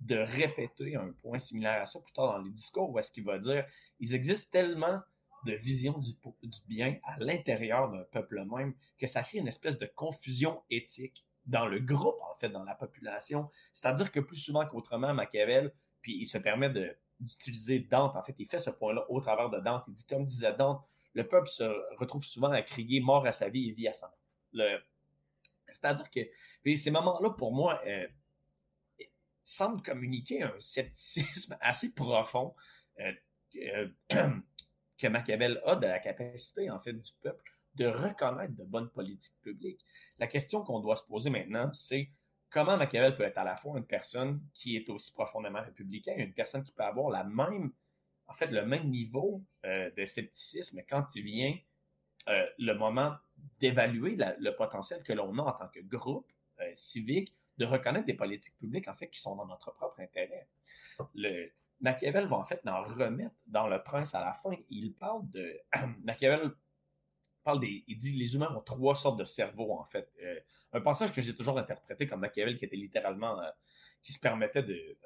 de répéter un point similaire à ça plus tard dans les discours où est-ce qu'il va dire ils existent tellement de vision du, du bien à l'intérieur d'un peuple même que ça crée une espèce de confusion éthique dans le groupe, en fait, dans la population. C'est-à-dire que plus souvent qu'autrement, Machiavel, puis il se permet d'utiliser Dante, en fait, il fait ce point-là au travers de Dante. Il dit, comme disait Dante, le peuple se retrouve souvent à crier mort à sa vie et vie à sa mort. C'est-à-dire que ces moments-là, pour moi, euh, semblent communiquer un scepticisme [laughs] assez profond euh, euh, [clears throat] que Machiavel a de la capacité, en fait, du peuple de reconnaître de bonnes politiques publiques. La question qu'on doit se poser maintenant, c'est comment Machiavel peut être à la fois une personne qui est aussi profondément républicain et une personne qui peut avoir la même, en fait, le même niveau euh, de scepticisme quand il vient euh, le moment d'évaluer le potentiel que l'on a en tant que groupe euh, civique de reconnaître des politiques publiques, en fait, qui sont dans notre propre intérêt. Machiavel va en fait en remettre dans Le Prince à la fin. Il parle de... [clears throat] Machiavel parle des... Il dit les humains ont trois sortes de cerveaux, en fait. Euh, un passage que j'ai toujours interprété comme Machiavel, qui était littéralement... Qui se permettait de...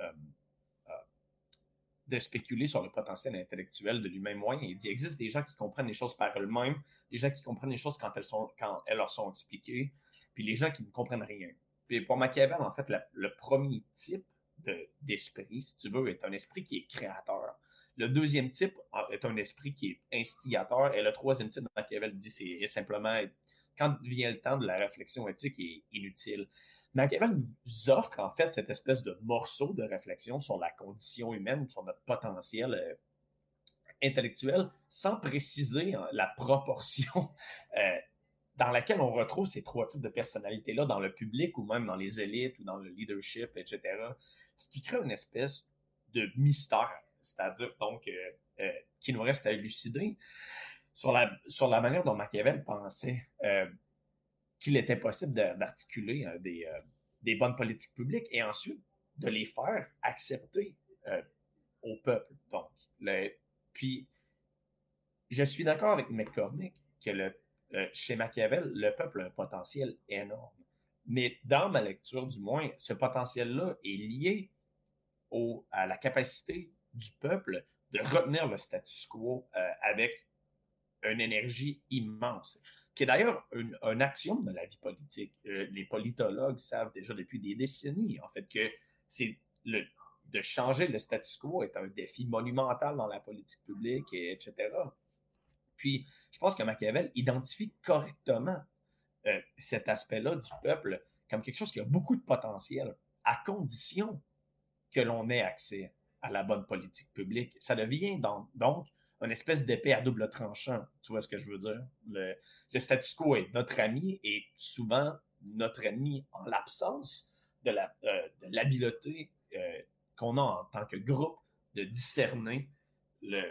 De spéculer sur le potentiel intellectuel de l'humain moyen. Il dit il existe des gens qui comprennent les choses par eux-mêmes, des gens qui comprennent les choses quand elles, sont, quand elles leur sont expliquées, puis les gens qui ne comprennent rien. Puis pour Machiavel, en fait, le premier type d'esprit, si tu veux, est un esprit qui est créateur. Le deuxième type est un esprit qui est instigateur. Et le troisième type, Machiavel dit, c'est simplement quand vient le temps de la réflexion éthique, est inutile. Machiavel nous offre en fait cette espèce de morceau de réflexion sur la condition humaine, sur notre potentiel euh, intellectuel, sans préciser hein, la proportion [laughs] euh, dans laquelle on retrouve ces trois types de personnalités-là dans le public ou même dans les élites ou dans le leadership, etc. Ce qui crée une espèce de mystère, c'est-à-dire donc euh, qui nous reste à élucider sur la, sur la manière dont Machiavel pensait qu'il était possible d'articuler des, des bonnes politiques publiques et ensuite de les faire accepter au peuple. Donc, puis, je suis d'accord avec McCormick que euh, chez Machiavel, le peuple a un potentiel énorme. Mais dans ma lecture, du moins, ce potentiel-là est lié à la capacité du peuple de retenir le status quo euh, avec une énergie immense, qui est d'ailleurs un axiome de la vie politique. Euh, les politologues savent déjà depuis des décennies, en fait, que c'est le, de changer le status quo est un défi monumental dans la politique publique, etc. Puis, je pense que Machiavel identifie correctement euh, cet aspect-là du peuple comme quelque chose qui a beaucoup de potentiel, à condition que l'on ait accès à la bonne politique publique. Ça devient donc, une espèce d'épée à double tranchant. Tu vois ce que je veux dire? Le, status quo est notre ami et souvent notre ennemi en l'absence de euh, l'habileté euh, qu'on a en tant que groupe de discerner le,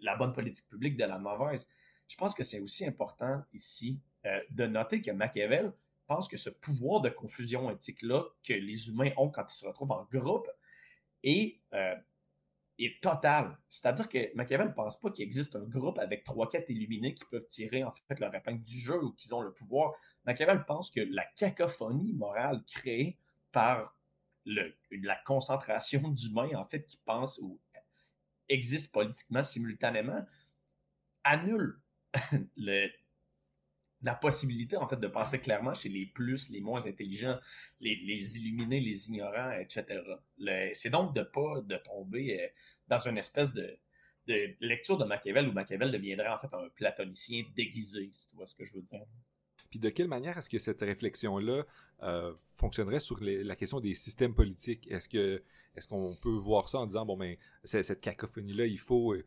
la bonne politique publique de la mauvaise. Je pense que c'est aussi important ici euh, de noter que Machiavel pense que ce pouvoir de confusion éthique-là que les humains ont quand ils se retrouvent en groupe est, est total. C'est-à-dire que Machiavel ne pense pas qu'il existe un groupe avec trois, quatre illuminés qui peuvent tirer en fait leur épingle du jeu ou qu'ils ont le pouvoir. Machiavel pense que la cacophonie morale créée par la concentration d'humains en fait qui pensent ou existent politiquement simultanément annule [laughs] le, la possibilité, en fait, de penser clairement chez les plus, les moins intelligents, les, les illuminés, les ignorants, etc. C'est donc de pas de tomber euh, dans une espèce de, de lecture de Machiavel où Machiavel deviendrait en fait un platonicien déguisé, si tu vois ce que je veux dire. Puis de quelle manière est-ce que cette réflexion-là euh, fonctionnerait sur la question des systèmes politiques? Est-ce que est-ce qu'on peut voir ça en disant, bon, ben, cette cacophonie-là, il faut euh,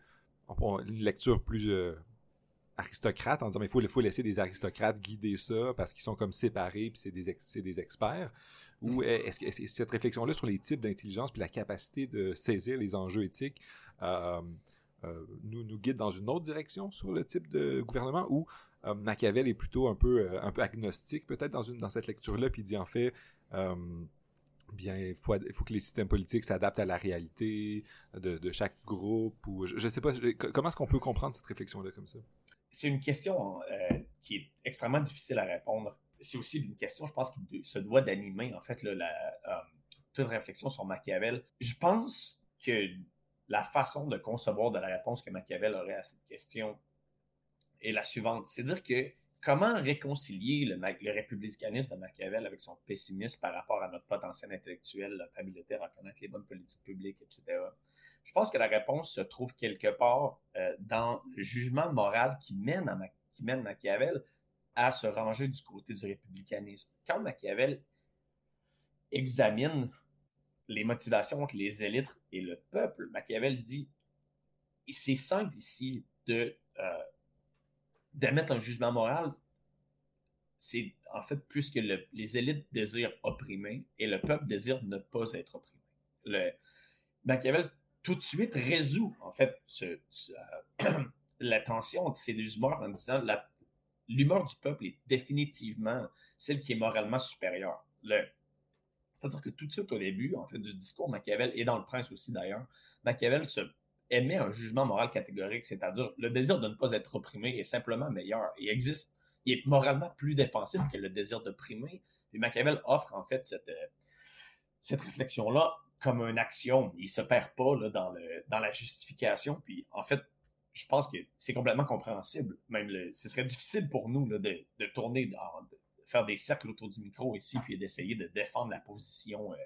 une lecture plus aristocrate, en disant, mais il faut, faut laisser des aristocrates guider ça parce qu'ils sont comme séparés, puis c'est des, des experts? Ou mm. est-ce que cette réflexion-là sur les types d'intelligence puis la capacité de saisir les enjeux éthiques nous, nous guide dans une autre direction sur le type de gouvernement? Ou euh, Machiavel est plutôt un peu, euh, un peu agnostique peut-être dans, une, dans cette lecture-là, puis il dit en fait, euh, bien, il faut, faut, que les systèmes politiques s'adaptent à la réalité de, de, chaque groupe, ou je, ne sais pas, comment est-ce qu'on peut comprendre cette réflexion-là comme ça? C'est une question qui est extrêmement difficile à répondre. C'est aussi une question, je pense, qui se doit d'animer, en fait, la, toute réflexion sur Machiavel. Je pense que la façon de concevoir de la réponse que Machiavel aurait à cette question est la suivante. C'est-à-dire que comment réconcilier le, le, républicanisme de Machiavel avec son pessimisme par rapport à notre potentiel intellectuel, notre habileté à reconnaître les bonnes politiques publiques, etc. Je pense que la réponse se trouve quelque part euh, dans le jugement moral qui mène, qui mène Machiavel à se ranger du côté du républicanisme. Quand Machiavel examine les motivations entre les élites et le peuple, Machiavel dit c'est simple ici de euh, d'émettre un jugement moral, c'est en fait plus que les élites désirent opprimer et le peuple désire ne pas être opprimé. Le, Machiavel tout de suite résout en fait ce, [clears throat] la tension entre ces humeurs en disant l'humeur du peuple est définitivement celle qui est moralement supérieure. c'est-à-dire que tout de suite au début, en fait, du discours, Machiavel, et dans le prince aussi d'ailleurs, Machiavel se émet un jugement moral catégorique, c'est-à-dire le désir de ne pas être opprimé est simplement meilleur. Il existe, il est moralement plus défensif que le désir d'opprimer. Et Machiavel offre en fait cette, euh, cette réflexion-là comme un axiome. Il se perd pas là, dans, le, dans la justification. Puis en fait, je pense que c'est complètement compréhensible. Même ce serait difficile pour nous là, de, de, tourner, de faire des cercles autour du micro ici, puis d'essayer de défendre la position euh,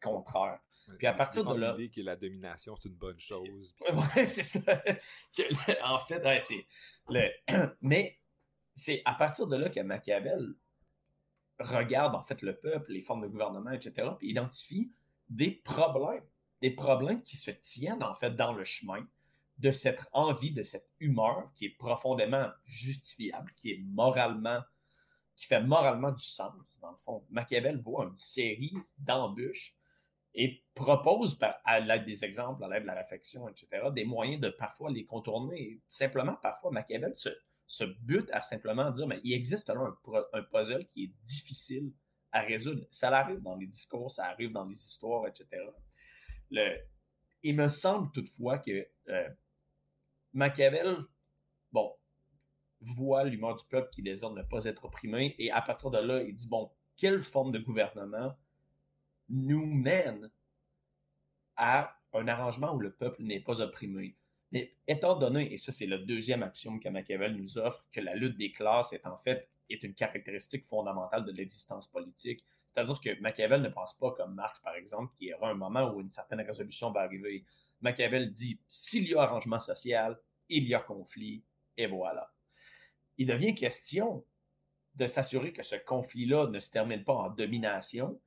contraire. Puis à partir de là. l'idée que la domination, c'est une bonne chose. [laughs] Oui, c'est ça. [laughs] en fait, c'est. Le... [clears throat] Mais c'est à partir de là que Machiavel regarde en fait le peuple, les formes de gouvernement, etc., puis identifie des problèmes, des problèmes qui se tiennent en fait dans le chemin de cette envie, de cette humeur qui est profondément justifiable, qui est moralement, qui fait moralement du sens, dans le fond. Machiavel voit une série d'embûches et propose, à l'aide des exemples, à l'aide de la réflexion, etc., des moyens de parfois les contourner. Simplement, parfois, Machiavel se, bute à simplement dire, mais il existe là un, puzzle qui est difficile à résoudre. Ça arrive dans les discours, ça arrive dans les histoires, etc. Il me semble toutefois que euh, Machiavel, bon, voit l'humeur du peuple qui désire ne pas être opprimé, et à partir de là, il dit, bon, quelle forme de gouvernement nous mène à un arrangement où le peuple n'est pas opprimé? Mais étant donné, et ça c'est le deuxième axiome que Machiavel nous offre, que la lutte des classes est en fait est une caractéristique fondamentale de l'existence politique. C'est-à-dire que Machiavel ne pense pas comme Marx, par exemple, qu'il y aura un moment où une certaine résolution va arriver. Machiavel dit, s'il y a arrangement social, il y a conflit, et voilà. Il devient question de s'assurer que ce conflit-là ne se termine pas en domination,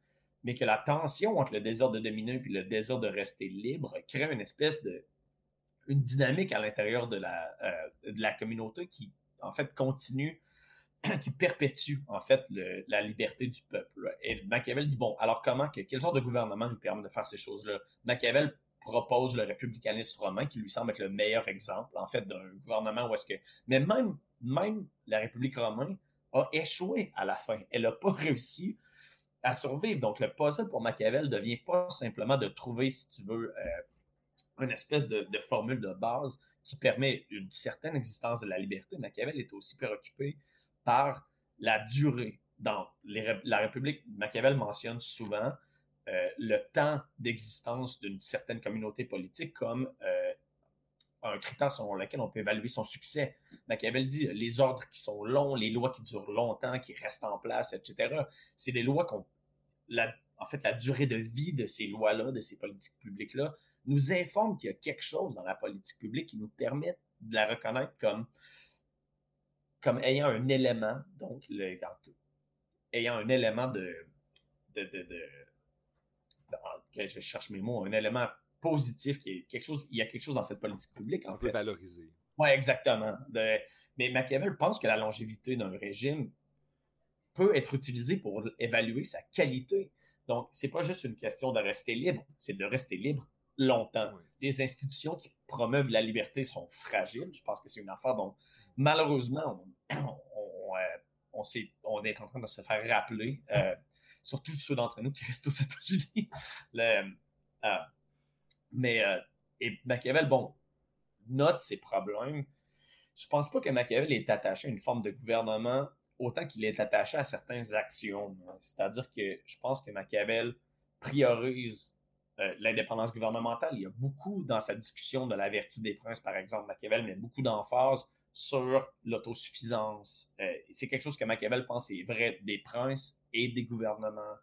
mais que la tension entre le désir de dominer et le désir de rester libre crée une espèce de une dynamique à l'intérieur de euh, de la communauté qui, en fait, continue, qui perpétue, en fait, la liberté du peuple. Et Machiavel dit, bon, alors comment, que, quel genre de gouvernement nous permet de faire ces choses-là? Machiavel propose le républicanisme romain, qui lui semble être le meilleur exemple, en fait, d'un gouvernement où est-ce que... Mais même, même la République romaine a échoué à la fin. Elle n'a pas [laughs] réussi à survivre. Donc, le puzzle pour Machiavel devient pas simplement de trouver, si tu veux, euh, une espèce de, formule de base qui permet une certaine existence de la liberté. Machiavel est aussi préoccupé par la durée. Dans la République, Machiavel mentionne souvent euh, le temps d'existence d'une certaine communauté politique comme euh, un critère selon lequel on peut évaluer son succès. Machiavel dit les ordres qui sont longs, les lois qui durent longtemps, qui restent en place, etc. C'est des lois qu'on. en fait, la durée de vie de ces lois-là, de ces politiques publiques-là, nous informe qu'il y a quelque chose dans la politique publique qui nous permet de la reconnaître comme comme ayant un élément, donc, le, ayant un élément de, de, de, de, je cherche mes mots, un élément positif, qui est quelque chose, il y a quelque chose dans cette politique publique. On peut valoriser. Oui, exactement. mais Machiavel pense que la longévité d'un régime peut être utilisée pour évaluer sa qualité. Donc, c'est pas juste une question de rester libre, c'est de rester libre longtemps. Les institutions qui promeuvent la liberté sont fragiles. Je pense que c'est une affaire dont, malheureusement, [clears throat] euh, est, on, est, en train de se faire rappeler, euh, surtout ceux d'entre nous qui restent aux États-Unis. [laughs] Euh, mais Machiavel, bon, note ses problèmes. Je pense pas que Machiavel est attaché à une forme de gouvernement autant qu'il est attaché à certaines actions. C'est-à-dire que je pense que Machiavel priorise l'indépendance gouvernementale. Il y a beaucoup dans sa discussion de la vertu des princes, par exemple. Machiavel met beaucoup d'emphase sur l'autosuffisance. Euh, c'est quelque chose que Machiavel pense est vrai des princes et des gouvernements.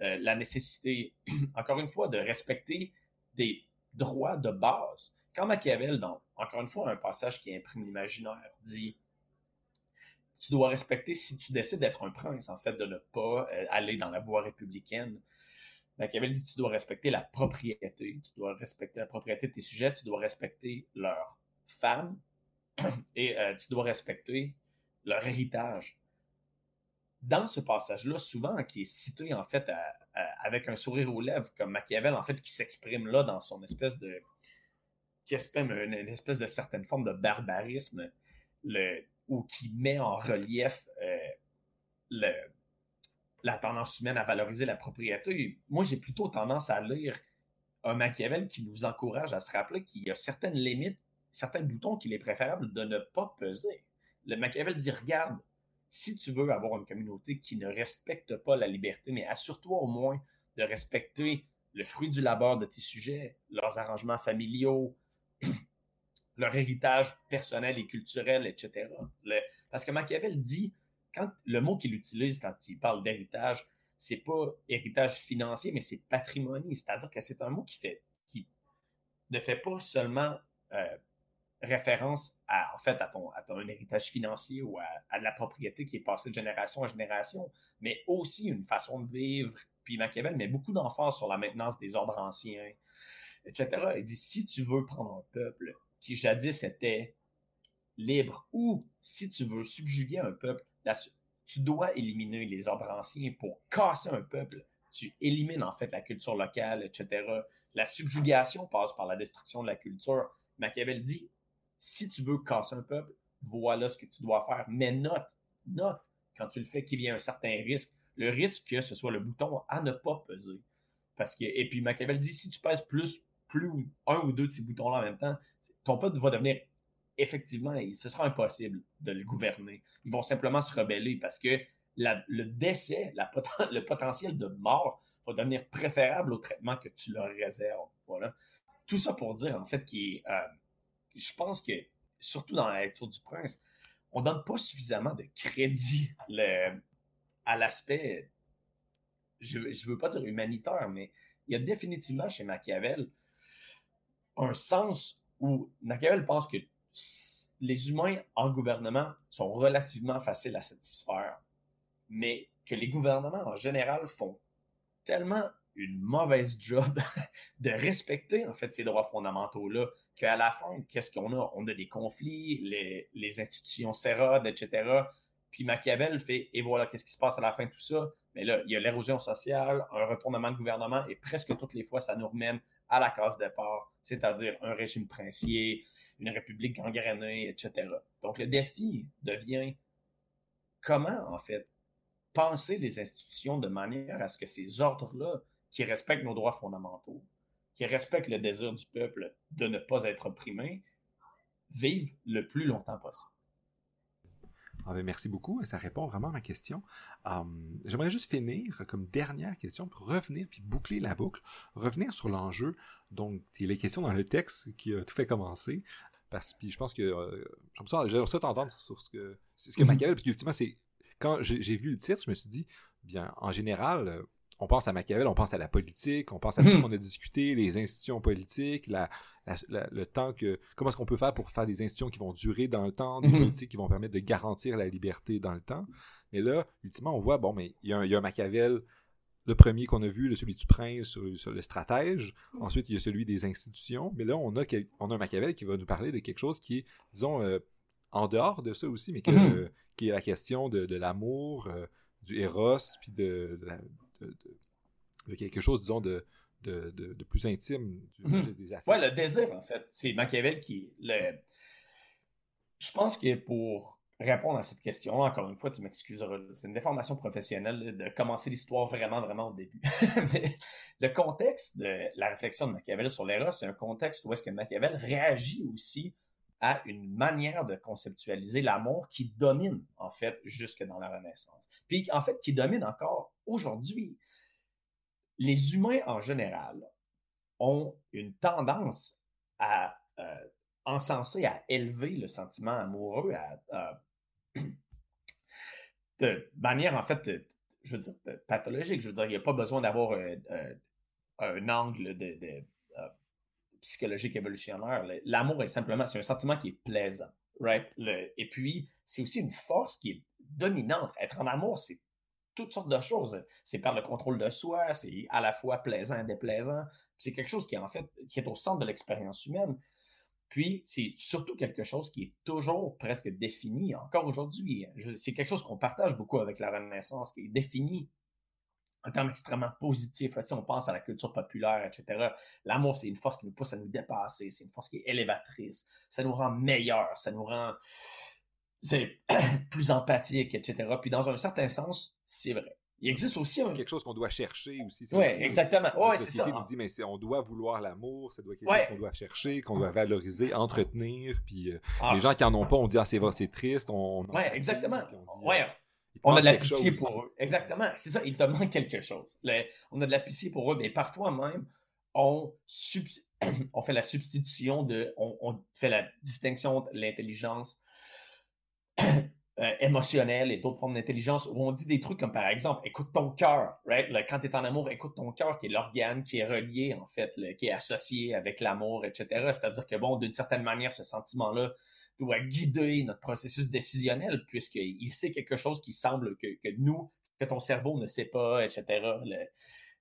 Euh, la nécessité, [clears throat] encore une fois, de respecter des droits de base. Quand Machiavel, dans, encore une fois, un passage qui imprime l'imaginaire, dit tu dois respecter si tu décides d'être un prince, en fait, de ne pas euh, aller dans la voie républicaine. Machiavel dit tu dois respecter la propriété, tu dois respecter la propriété de tes sujets, tu dois respecter leurs femmes et euh, tu dois respecter leur héritage. Dans ce passage-là, souvent, qui est cité en fait avec un sourire aux lèvres, comme Machiavel, en fait, qui s'exprime là dans son espèce de. qui exprime une, espèce de certaine forme de barbarisme. Ou qui met en relief euh, la tendance humaine à valoriser la propriété. Moi, j'ai plutôt tendance à lire un Machiavel qui nous encourage à se rappeler qu'il y a certaines limites, certains boutons qu'il est préférable de ne pas peser. Le Machiavel dit, regarde, si tu veux avoir une communauté qui ne respecte pas la liberté, mais assure-toi au moins de respecter le fruit du labeur de tes sujets, leurs arrangements familiaux, [clears throat] leur héritage personnel et culturel, etc. parce que Machiavel dit, quand le mot qu'il utilise quand il parle d'héritage, c'est pas héritage financier, mais c'est patrimonie. C'est-à-dire que c'est un mot qui fait, qui ne fait pas seulement euh, référence à, en fait, à ton, à ton héritage financier ou à, à, la propriété qui est passée de génération en génération, mais aussi une façon de vivre. Puis Machiavel met beaucoup d'emphase sur la maintenance des ordres anciens, etc. Il dit, si tu veux prendre un peuple qui jadis était libre, ou si tu veux subjuguer un peuple, tu dois éliminer les ordres anciens pour casser un peuple. Tu élimines en fait la culture locale, etc. La subjugation passe par la destruction de la culture. Machiavel dit, si tu veux casser un peuple, voilà ce que tu dois faire. Mais note, note, quand tu le fais, qu'il y a un certain risque. Le risque que ce soit le bouton à ne pas peser. Parce que, et puis Machiavel dit, si tu pèses plus plus un ou deux de ces boutons-là en même temps, ton peuple va devenir effectivement, ce sera impossible de le gouverner. Ils vont simplement se rebeller parce que le décès, le potentiel de mort va devenir préférable au traitement que tu leur réserves. Voilà. Tout ça pour dire, en fait, que euh, je pense que, surtout dans la lecture du prince, on donne pas suffisamment de crédit à l'aspect, je ne veux pas dire humanitaire, mais il y a définitivement chez Machiavel un sens où Machiavel pense que les humains en gouvernement sont relativement faciles à satisfaire, mais que les gouvernements en général font tellement une mauvaise job [laughs] de respecter en fait ces droits fondamentaux là qu'à la fin qu'est-ce qu'on a? On a des conflits les, institutions s'érodent etc puis Machiavel fait et voilà qu'est-ce qui se passe à la fin de tout ça. Mais là il y a l'érosion sociale un retournement de gouvernement et presque toutes les fois ça nous remène à la case départ, c'est-à-dire un régime princier, une république gangrénée, etc. Donc le défi devient comment, en fait, penser les institutions de manière à ce que ces ordres-là, qui respectent nos droits fondamentaux, qui respectent le désir du peuple de ne pas être opprimé, vivent le plus longtemps possible. Ah ben, merci beaucoup, ça répond vraiment à ma question. Hum, j'aimerais juste finir comme dernière question pour revenir puis boucler la boucle, revenir sur l'enjeu. Donc, il y a les questions dans le texte qui a tout fait commencer. Parce que je pense que euh, j'aimerais ça t'entendre sur ce que ce que. [laughs] Machiavel, parce qu'ultimement, c'est quand j'ai vu le titre, je me suis dit, bien, en général, euh, on pense à Machiavel, on pense à la politique, on pense à [laughs] tout ce qu'on a discuté, les institutions politiques, la, le temps que, comment est-ce qu'on peut faire pour faire des institutions qui vont durer dans le temps, des mhm. politiques qui vont permettre de garantir la liberté dans le temps. Mais là, ultimement, on voit, bon, mais il y, a un, Machiavel, le premier qu'on a vu, celui du prince, sur, le stratège. Ensuite, il y a celui des institutions. Mais là, on a, on a un Machiavel qui va nous parler de quelque chose qui est, disons, euh, en dehors de ça aussi, mais mhm. qui est la question de, l'amour, euh, du Eros, puis de, de, quelque chose, disons, de, de, plus intime du mhm. des affaires. Ouais, le désir, en fait. C'est Machiavel qui. Le... Je pense que pour répondre à cette question, encore une fois, tu m'excuseras, c'est une déformation professionnelle de commencer l'histoire vraiment, vraiment au début. [laughs] Mais le contexte de la réflexion de Machiavel sur l'Eros, c'est un contexte où est-ce que Machiavel réagit aussi à une manière de conceptualiser l'amour qui domine, en fait, jusque dans la Renaissance. Puis, en fait, qui domine encore aujourd'hui. Les humains, en général, ont une tendance à euh, encenser, à élever le sentiment amoureux [clears throat] de manière, en fait, je veux dire, pathologique. Je veux dire, il n'y a pas besoin d'avoir euh, euh, un angle de psychologique évolutionnaire. L'amour est simplement, c'est un sentiment qui est plaisant, right? et puis, c'est aussi une force qui est dominante. Être en amour, c'est toutes sortes de choses. C'est par le contrôle de soi, c'est à la fois plaisant et déplaisant. C'est quelque chose qui est en fait, qui est au centre de l'expérience humaine. Puis, c'est surtout quelque chose qui est toujours presque défini, encore aujourd'hui. C'est quelque chose qu'on partage beaucoup avec la Renaissance, qui est défini un terme extrêmement positif. Là, on pense à la culture populaire, etc. L'amour, c'est une force qui nous pousse à nous dépasser, c'est une force qui est élévatrice. Ça nous rend meilleurs, ça nous rend [coughs] plus empathique, etc. Puis dans un certain sens, c'est vrai. Il existe aussi C'est quelque chose qu'on doit chercher aussi. Oui, exactement. Ouais, c'est ça. nous dit, mais on doit vouloir l'amour, ça doit être quelque chose qu'on doit chercher, qu'on doit valoriser, entretenir. Puis euh, ah. les gens qui en ont pas, on dit, ah, c'est c'est triste. On, oui, exactement. ouais. On a de la pitié pour eux. Exactement. C'est ça, ils te demandent quelque chose. on a de la pitié pour eux, mais parfois même, on, [clears throat] on fait la substitution de. On, fait la distinction de l'intelligence [coughs] euh, émotionnelle et d'autres formes d'intelligence où on dit des trucs comme par exemple, écoute ton cœur, right? quand tu es en amour, écoute ton cœur, qui est l'organe qui est relié, en fait, qui est associé avec l'amour, etc. C'est-à-dire que, bon, d'une certaine manière, ce sentiment-là doit guider notre processus décisionnel puisqu'il sait quelque chose qui semble que, nous, que ton cerveau ne sait pas, etc.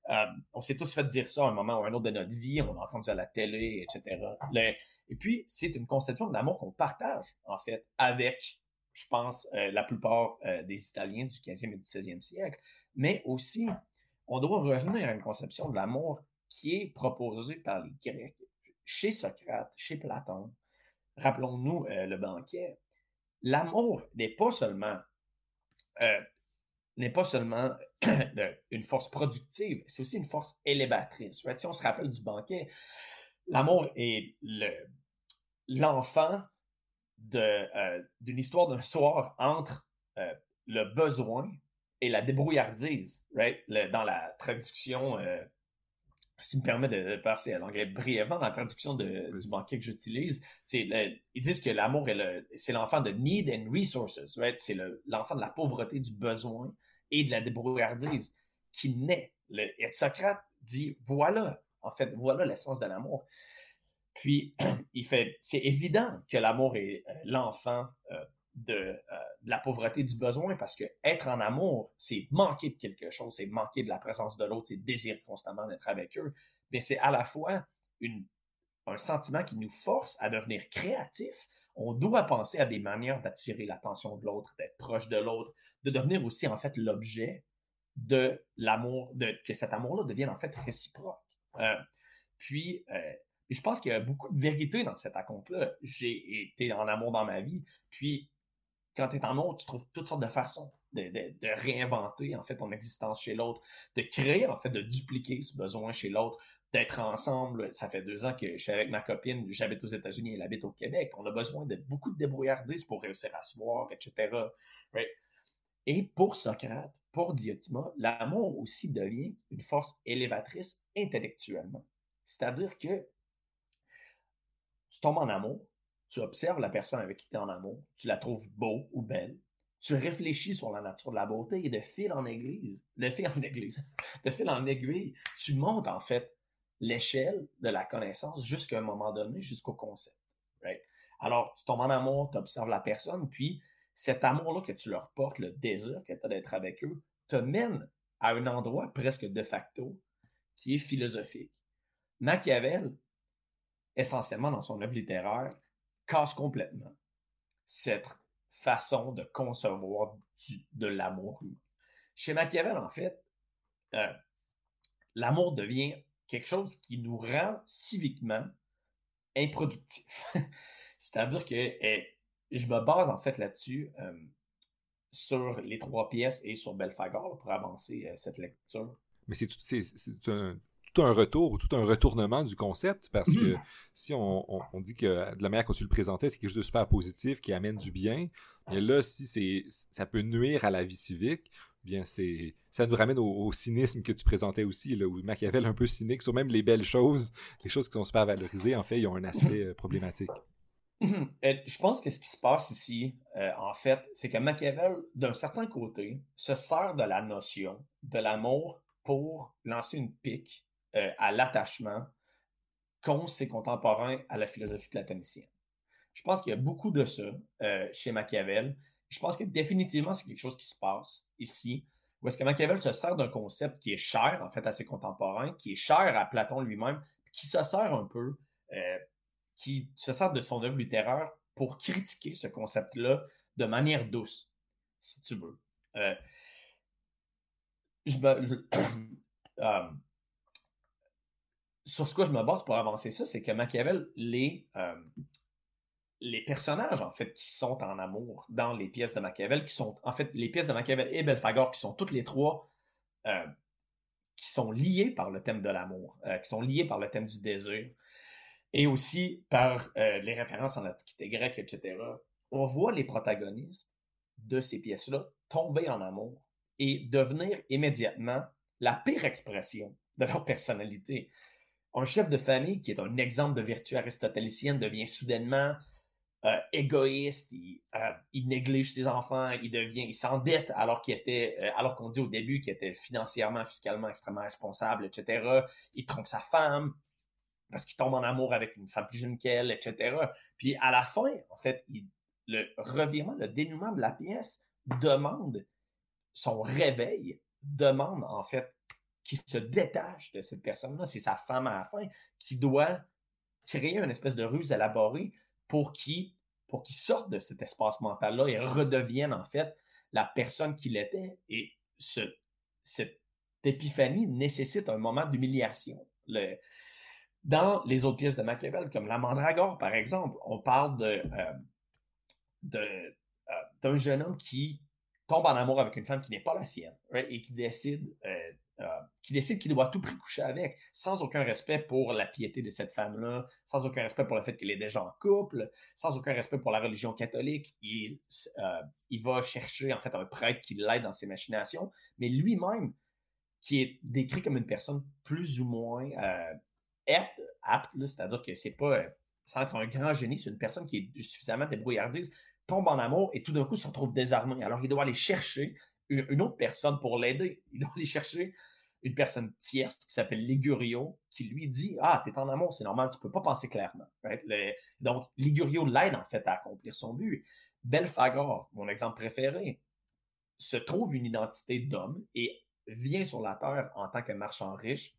Euh, on s'est tous fait dire ça à un moment ou un autre de notre vie, on l'a entendu à la télé, etc. et puis, c'est une conception de l'amour qu'on partage, en fait, avec, je pense, euh, la plupart euh, des Italiens du 15e et du 16e siècle. Mais aussi, on doit revenir à une conception de l'amour qui est proposée par les Grecs, chez Socrate, chez Platon, rappelons-nous euh, le banquet, l'amour n'est pas seulement euh, [coughs] une force productive, c'est aussi une force élévatrice. Si on se rappelle du banquet, l'amour est l'enfant d'une histoire d'un soir entre le besoin et la débrouillardise. dans la traduction si tu me permets de passer à l'anglais brièvement dans la traduction de, du banquier que j'utilise, ils disent que l'amour c'est l'enfant de need and resources, right? c'est l'enfant de la pauvreté, du besoin et de la débrouillardise qui naît. et Socrate dit voilà, en fait, voilà l'essence de l'amour. Puis, [clears throat] il fait, c'est évident que l'amour est euh, l'enfant euh, euh, de, la pauvreté du besoin parce que être en amour, c'est manquer de quelque chose, c'est manquer de la présence de l'autre, c'est désirer constamment d'être avec eux. Mais c'est à la fois une, un sentiment qui nous force à devenir créatifs. On doit penser à des manières d'attirer l'attention de l'autre, d'être proche de l'autre, de devenir aussi en fait l'objet de l'amour, que cet amour-là devienne en fait réciproque. Puis, euh, je pense qu'il y a beaucoup de vérité dans cet raconte-là. J'ai été en amour dans ma vie, puis quand tu es en amour, tu trouves toutes sortes de façons de, réinventer en fait ton existence chez l'autre, de créer en fait, de dupliquer ce besoin chez l'autre, d'être ensemble. Ça fait deux ans que je suis avec ma copine, j'habite aux États-Unis, elle habite au Québec. On a besoin de beaucoup de débrouillardise pour réussir à se voir, etc. Et pour Socrate, pour Diotima, l'amour aussi devient une force élévatrice intellectuellement. C'est-à-dire que tu tombes en amour, tu observes la personne avec qui tu es en amour, tu la trouves beau ou belle, tu réfléchis sur la nature de la beauté et de fil en église, de fil en église, [laughs] de fil en aiguille, tu montes en fait l'échelle de la connaissance jusqu'à un moment donné, jusqu'au concept. Alors, tu tombes en amour, tu observes la personne, puis cet amour-là que tu leur portes, le désir que tu as d'être avec eux, te mène à un endroit presque de facto qui est philosophique. Machiavel, essentiellement dans son œuvre littéraire, casse complètement cette façon de concevoir de l'amour Chez Machiavel, en fait, euh, l'amour devient quelque chose qui nous rend civiquement improductif. [laughs] C'est-à-dire que eh, je me base en fait là-dessus euh, sur les trois pièces et sur Belfagor pour avancer euh, cette lecture. Mais c'est tout un retour ou tout un retournement du concept parce que mhm. si on, dit que de la manière que tu le présentais, c'est quelque chose de super positif qui amène du bien, mais là, si c'est ça peut nuire à la vie civique, bien c'est ça nous ramène au, cynisme que tu présentais aussi, là, où Machiavel un peu cynique sur même les belles choses, les choses qui sont super valorisées, en fait, ils ont un aspect euh, problématique. [clears throat] Euh, je pense que ce qui se passe ici, euh, en fait, c'est que Machiavel, d'un certain côté, se sert de la notion de l'amour pour lancer une pique euh, à l'attachement qu'ont ses contemporains à la philosophie platonicienne. Je pense qu'il y a beaucoup de ça chez Machiavel. Je pense que définitivement, c'est quelque chose qui se passe ici, où est-ce que Machiavel se sert d'un concept qui est cher, en fait, à ses contemporains, qui est cher à Platon lui-même, qui se sert un peu qui se sert de son œuvre littéraire pour critiquer ce concept-là de manière douce, si tu veux. Euh, je [clears throat] euh, sur ce que je me base pour avancer ça, c'est que Machiavel, les, euh, les personnages, en fait, qui sont en amour dans les pièces de Machiavel, qui sont, en fait, les pièces de Machiavel et Belphagor, qui sont toutes les trois, qui sont liées par le thème de l'amour, qui sont liées par le thème du désir, et aussi par euh, les références en Antiquité grecque, etc., on voit les protagonistes de ces pièces-là tomber en amour et devenir immédiatement la pire expression de leur personnalité. Un chef de famille qui est un exemple de vertu aristotélicienne devient soudainement euh, égoïste, euh, il, néglige ses enfants, il devient, il s'endette alors qu'il était, alors qu'on dit au début qu'il était financièrement, fiscalement extrêmement responsable, etc. Il trompe sa femme, parce qu'il tombe en amour avec une femme plus jeune qu'elle, etc. Puis à la fin, en fait, le revirement, le dénouement de la pièce demande son réveil, demande en fait qu'il se détache de cette personne-là. C'est sa femme à la fin qui doit créer une espèce de ruse élaborée pour qu'il pour sorte de cet espace mental-là et redevienne en fait la personne qu'il était. Et ce, cette épiphanie nécessite un moment d'humiliation. Dans les autres pièces de Machiavel, comme La Mandragore, par exemple, on parle de, euh, euh, d'un jeune homme qui tombe en amour avec une femme qui n'est pas la sienne et qui décide euh, qui décide qu'il doit tout prix coucher avec, sans aucun respect pour la piété de cette femme-là, sans aucun respect pour le fait qu'elle est déjà en couple, sans aucun respect pour la religion catholique. Il, il va chercher en fait un prêtre qui l'aide dans ses machinations, mais lui-même, qui est décrit comme une personne plus ou moins apte, c'est-à-dire que c'est pas euh, sans être un grand génie, c'est une personne qui est suffisamment débrouillardise, tombe en amour et tout d'un coup se retrouve désarmé. Alors il doit aller chercher une, autre personne pour l'aider. [laughs] Il doit aller chercher une personne tierce qui s'appelle Ligurio, qui lui dit Ah, t'es en amour, c'est normal, tu peux pas penser clairement. donc, Ligurio l'aide en fait à accomplir son but. Belfagor, mon exemple préféré, se trouve une identité d'homme et vient sur la terre en tant que marchand riche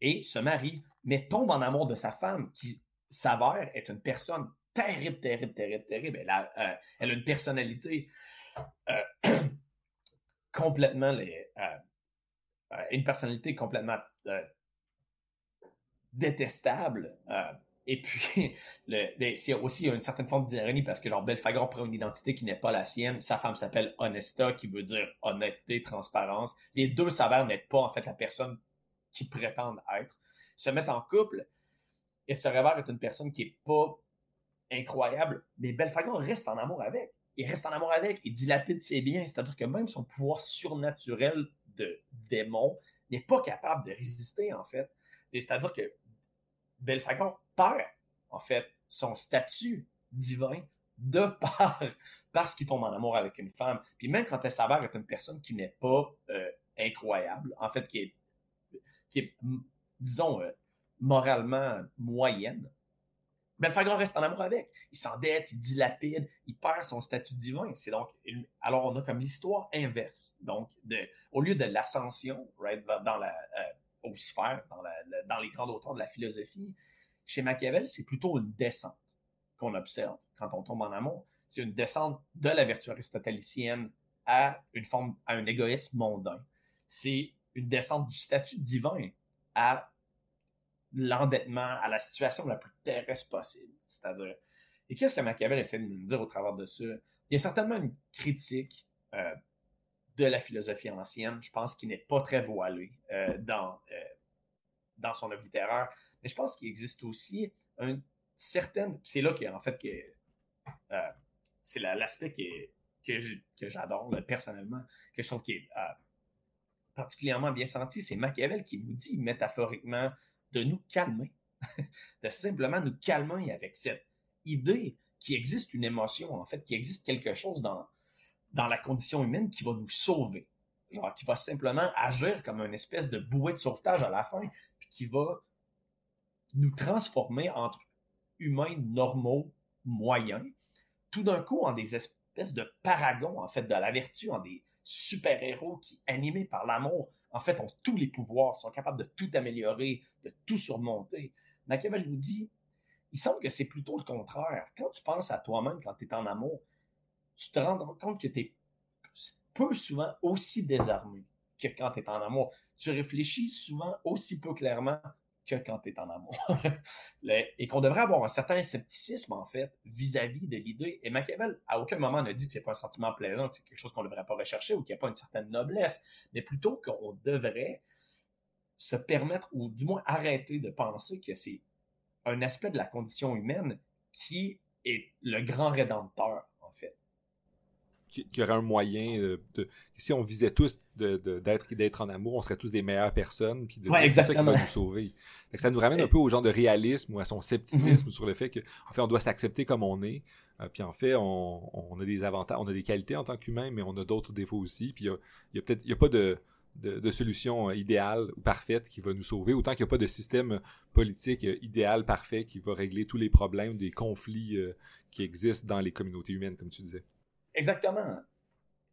et se marie, mais tombe en amour de sa femme qui s'avère être une personne terrible, terrible, terrible, terrible. Elle a, euh, une personnalité euh, [clears throat] complètement euh, une personnalité complètement détestable. et puis, [laughs] c'est aussi une certaine forme d'ironie parce que, genre, Belfagor prend une identité qui n'est pas la sienne. Sa femme s'appelle Honesta, qui veut dire honnêteté, transparence. Les deux s'avèrent n'être pas, en fait, la personne qui prétendent être, se mettent en couple et se révèlent être une personne qui n'est pas incroyable, mais Belfagon reste en amour avec. Il reste en amour avec, il dilapide ses biens, c'est-à-dire que même son pouvoir surnaturel de démon n'est pas capable de résister, en fait. C'est-à-dire que Belfagon perd, en fait, son statut divin de par [laughs] parce qu'il tombe en amour avec une femme, puis même quand elle s'avère être une personne qui n'est pas euh, incroyable, en fait, qui est, qui est disons, euh, moralement moyenne, mais le Fagron reste en amour avec. Il s'endette, il dilapide, il perd son statut divin. C'est donc, alors on a comme l'histoire inverse. Donc, au lieu de l'ascension, dans la, euh, aux dans, les grands auteurs de la philosophie, chez Machiavel, c'est plutôt une descente qu'on observe quand on tombe en amour. C'est une descente de la vertu aristotélicienne à une forme, à un égoïsme mondain. C'est une descente du statut divin à l'endettement à la situation la plus terrestre possible. C'est-à-dire, et qu'est-ce que Machiavel essaie de nous dire au travers de ça? Il y a certainement une critique euh, de la philosophie ancienne, je pense, qui n'est pas très voilée euh, dans, euh, dans son œuvre littéraire, mais je pense qu'il existe aussi une certaine. C'est là qu'en fait, que, c'est l'aspect que j'adore personnellement, que je trouve qui est particulièrement bien senti, c'est Machiavel qui nous dit métaphoriquement de nous calmer, [laughs] de simplement nous calmer avec cette idée qu'il existe une émotion, en fait, qu'il existe quelque chose dans, dans la condition humaine qui va nous sauver. Genre, qui va simplement agir comme une espèce de bouée de sauvetage à la fin, puis qui va nous transformer entre humains normaux, moyens, tout d'un coup en des espèces de paragons, en fait, de la vertu, en des super-héros qui, animés par l'amour, en fait, ont tous les pouvoirs, sont capables de tout améliorer, de tout surmonter. Machiavel nous dit, il semble que c'est plutôt le contraire. Quand tu penses à toi-même quand tu es en amour, tu te rends compte que tu es peu souvent aussi désarmé que quand tu es en amour. Tu réfléchis souvent aussi peu clairement que quand tu es en amour. [laughs] et qu'on devrait avoir un certain scepticisme, en fait, vis-à-vis de l'idée. Et Machiavel, à aucun moment, ne dit que c'est pas un sentiment plaisant, que c'est quelque chose qu'on ne devrait pas rechercher ou qu'il n'y a pas une certaine noblesse, mais plutôt qu'on devrait se permettre, ou du moins arrêter de penser que c'est un aspect de la condition humaine qui est le grand rédempteur, en fait qu'il y aurait un moyen de, si on visait tous d'être d'être en amour, on serait tous des meilleures personnes, puis de c'est ça qui va nous sauver. ça nous ramène un peu au genre de réalisme ou à son scepticisme mm-hmm. sur le fait que en fait on doit s'accepter comme on est. Euh, puis en fait, on, a des avantages, on a des qualités en tant qu'humain, mais on a d'autres défauts aussi. Puis il y a, peut-être, il y a pas de, de, solution euh, idéale ou parfaite qui va nous sauver, autant qu'il n'y a pas de système politique euh, idéal, parfait, qui va régler tous les problèmes, des conflits qui existent dans les communautés humaines, comme tu disais. Exactement.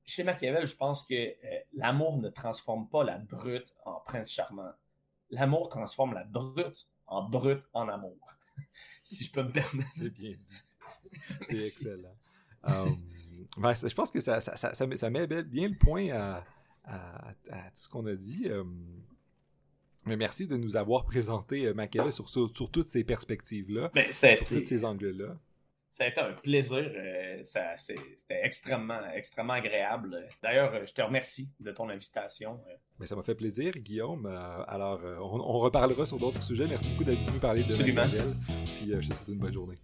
Chez Machiavel, je pense que euh, l'amour ne transforme pas la brute en prince charmant. L'amour transforme la brute en brute en amour. [laughs] si je peux me permettre. C'est bien dit. C'est excellent. Um, je pense que ça, ça, ça, ça, met bien le point à, à, tout ce qu'on a dit. Um, mais merci de nous avoir présenté euh, Machiavel sur, sur, toutes ces perspectives-là, ben, sur tous ces angles-là. Ça a été un plaisir. Euh, c'était extrêmement, extrêmement agréable. D'ailleurs, je te remercie de ton invitation. Mais ça m'a fait plaisir, Guillaume. Euh, alors, euh, on, reparlera sur d'autres sujets. Merci beaucoup d'être venu parler de Machiavel. Puis je te souhaite une bonne journée.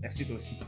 Merci toi aussi.